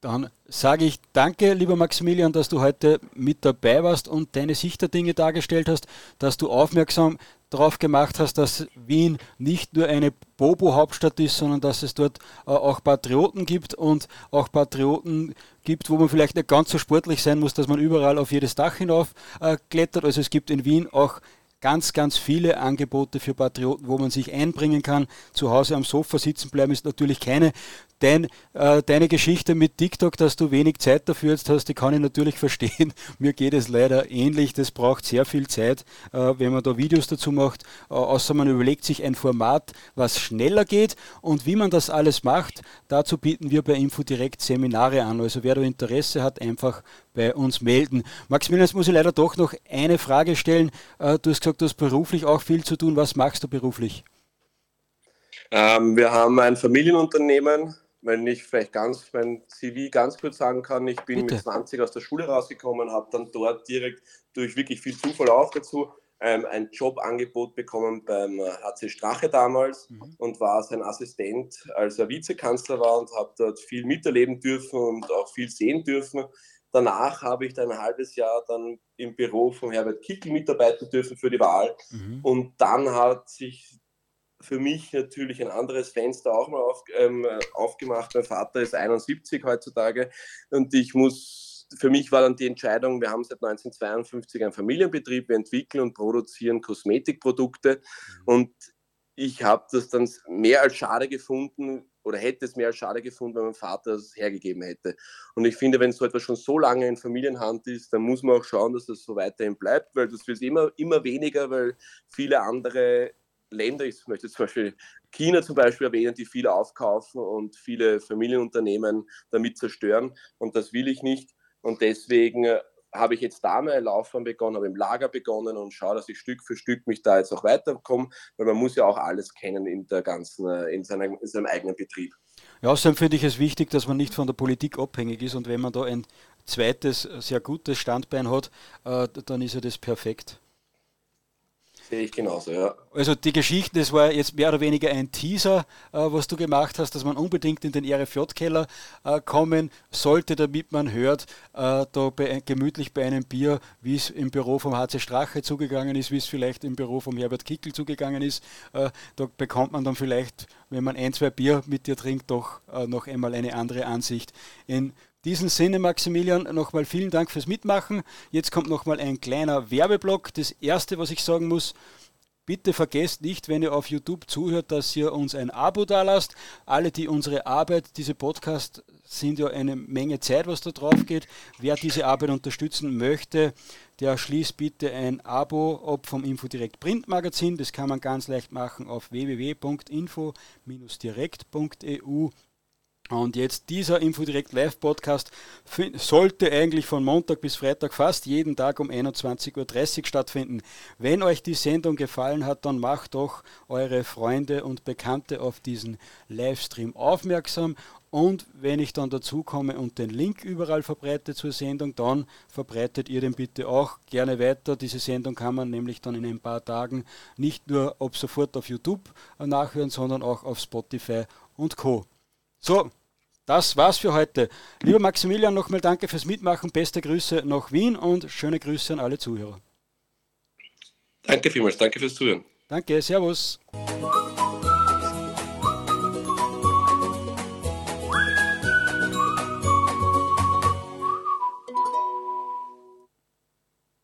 Dann sage ich danke, lieber Maximilian, dass du heute mit dabei warst und deine Sicht der Dinge dargestellt hast, dass du aufmerksam darauf gemacht hast, dass Wien nicht nur eine Bobo-Hauptstadt ist, sondern dass es dort äh, auch Patrioten gibt und auch Patrioten gibt, wo man vielleicht nicht ganz so sportlich sein muss, dass man überall auf jedes Dach hinauf äh, klettert. Also es gibt in Wien auch ganz, ganz viele Angebote für Patrioten, wo man sich einbringen kann. Zu Hause am Sofa sitzen bleiben ist natürlich keine Dein, äh, deine Geschichte mit TikTok, dass du wenig Zeit dafür jetzt hast, die kann ich natürlich [LAUGHS] verstehen. Mir geht es leider ähnlich. Das braucht sehr viel Zeit, äh, wenn man da Videos dazu macht. Äh, außer man überlegt sich ein Format, was schneller geht. Und wie man das alles macht, dazu bieten wir bei Info direkt Seminare an. Also wer da Interesse hat, einfach bei uns melden. Maximilian, jetzt muss ich leider doch noch eine Frage stellen. Äh, du hast gesagt, du hast beruflich auch viel zu tun. Was machst du beruflich? Ähm, wir haben ein Familienunternehmen wenn ich vielleicht ganz mein CV ganz kurz sagen kann, ich bin Bitte. mit 20 aus der Schule rausgekommen, habe dann dort direkt durch wirklich viel Zufall auch dazu ähm, ein Jobangebot bekommen beim HC Strache damals mhm. und war sein Assistent, als er Vizekanzler war und habe dort viel miterleben dürfen und auch viel sehen dürfen. Danach habe ich dann ein halbes Jahr dann im Büro von Herbert Kickel mitarbeiten dürfen für die Wahl. Mhm. Und dann hat sich für mich natürlich ein anderes Fenster auch mal auf, ähm, aufgemacht. Mein Vater ist 71 heutzutage und ich muss, für mich war dann die Entscheidung, wir haben seit 1952 einen Familienbetrieb, wir entwickeln und produzieren Kosmetikprodukte mhm. und ich habe das dann mehr als schade gefunden oder hätte es mehr als schade gefunden, wenn mein Vater es hergegeben hätte. Und ich finde, wenn so etwas schon so lange in Familienhand ist, dann muss man auch schauen, dass das so weiterhin bleibt, weil das wird immer, immer weniger, weil viele andere Länder, ich möchte zum Beispiel China zum Beispiel erwähnen, die viel aufkaufen und viele Familienunternehmen damit zerstören. Und das will ich nicht. Und deswegen äh, habe ich jetzt da meine Laufbahn begonnen, habe im Lager begonnen und schaue, dass ich Stück für Stück mich da jetzt auch weiterkomme, weil man muss ja auch alles kennen in der ganzen, äh, in seinem, in seinem eigenen Betrieb. Ja, außerdem finde ich es wichtig, dass man nicht von der Politik abhängig ist und wenn man da ein zweites sehr gutes Standbein hat, äh, dann ist ja das perfekt. Sehe ich genauso, ja. Also die Geschichte, das war jetzt mehr oder weniger ein Teaser, äh, was du gemacht hast, dass man unbedingt in den RFJ-Keller äh, kommen sollte, damit man hört, äh, da bei, gemütlich bei einem Bier, wie es im Büro vom HC Strache zugegangen ist, wie es vielleicht im Büro vom Herbert Kickel zugegangen ist. Äh, da bekommt man dann vielleicht, wenn man ein, zwei Bier mit dir trinkt, doch äh, noch einmal eine andere Ansicht. In diesem Sinne, Maximilian, nochmal vielen Dank fürs Mitmachen. Jetzt kommt nochmal ein kleiner Werbeblock. Das erste, was ich sagen muss, Bitte vergesst nicht, wenn ihr auf YouTube zuhört, dass ihr uns ein Abo da lasst. Alle, die unsere Arbeit, diese Podcasts sind ja eine Menge Zeit, was da drauf geht. Wer diese Arbeit unterstützen möchte, der schließt bitte ein Abo ab vom Infodirekt Printmagazin. Das kann man ganz leicht machen auf www.info-direkt.eu und jetzt dieser Infodirect Live Podcast sollte eigentlich von Montag bis Freitag fast jeden Tag um 21.30 Uhr stattfinden. Wenn euch die Sendung gefallen hat, dann macht doch eure Freunde und Bekannte auf diesen Livestream aufmerksam. Und wenn ich dann dazu komme und den Link überall verbreite zur Sendung, dann verbreitet ihr den bitte auch gerne weiter. Diese Sendung kann man nämlich dann in ein paar Tagen nicht nur ab sofort auf YouTube nachhören, sondern auch auf Spotify und Co. So, das war's für heute. Lieber Maximilian, nochmal danke fürs Mitmachen. Beste Grüße nach Wien und schöne Grüße an alle Zuhörer. Danke vielmals, danke fürs Zuhören. Danke, Servus.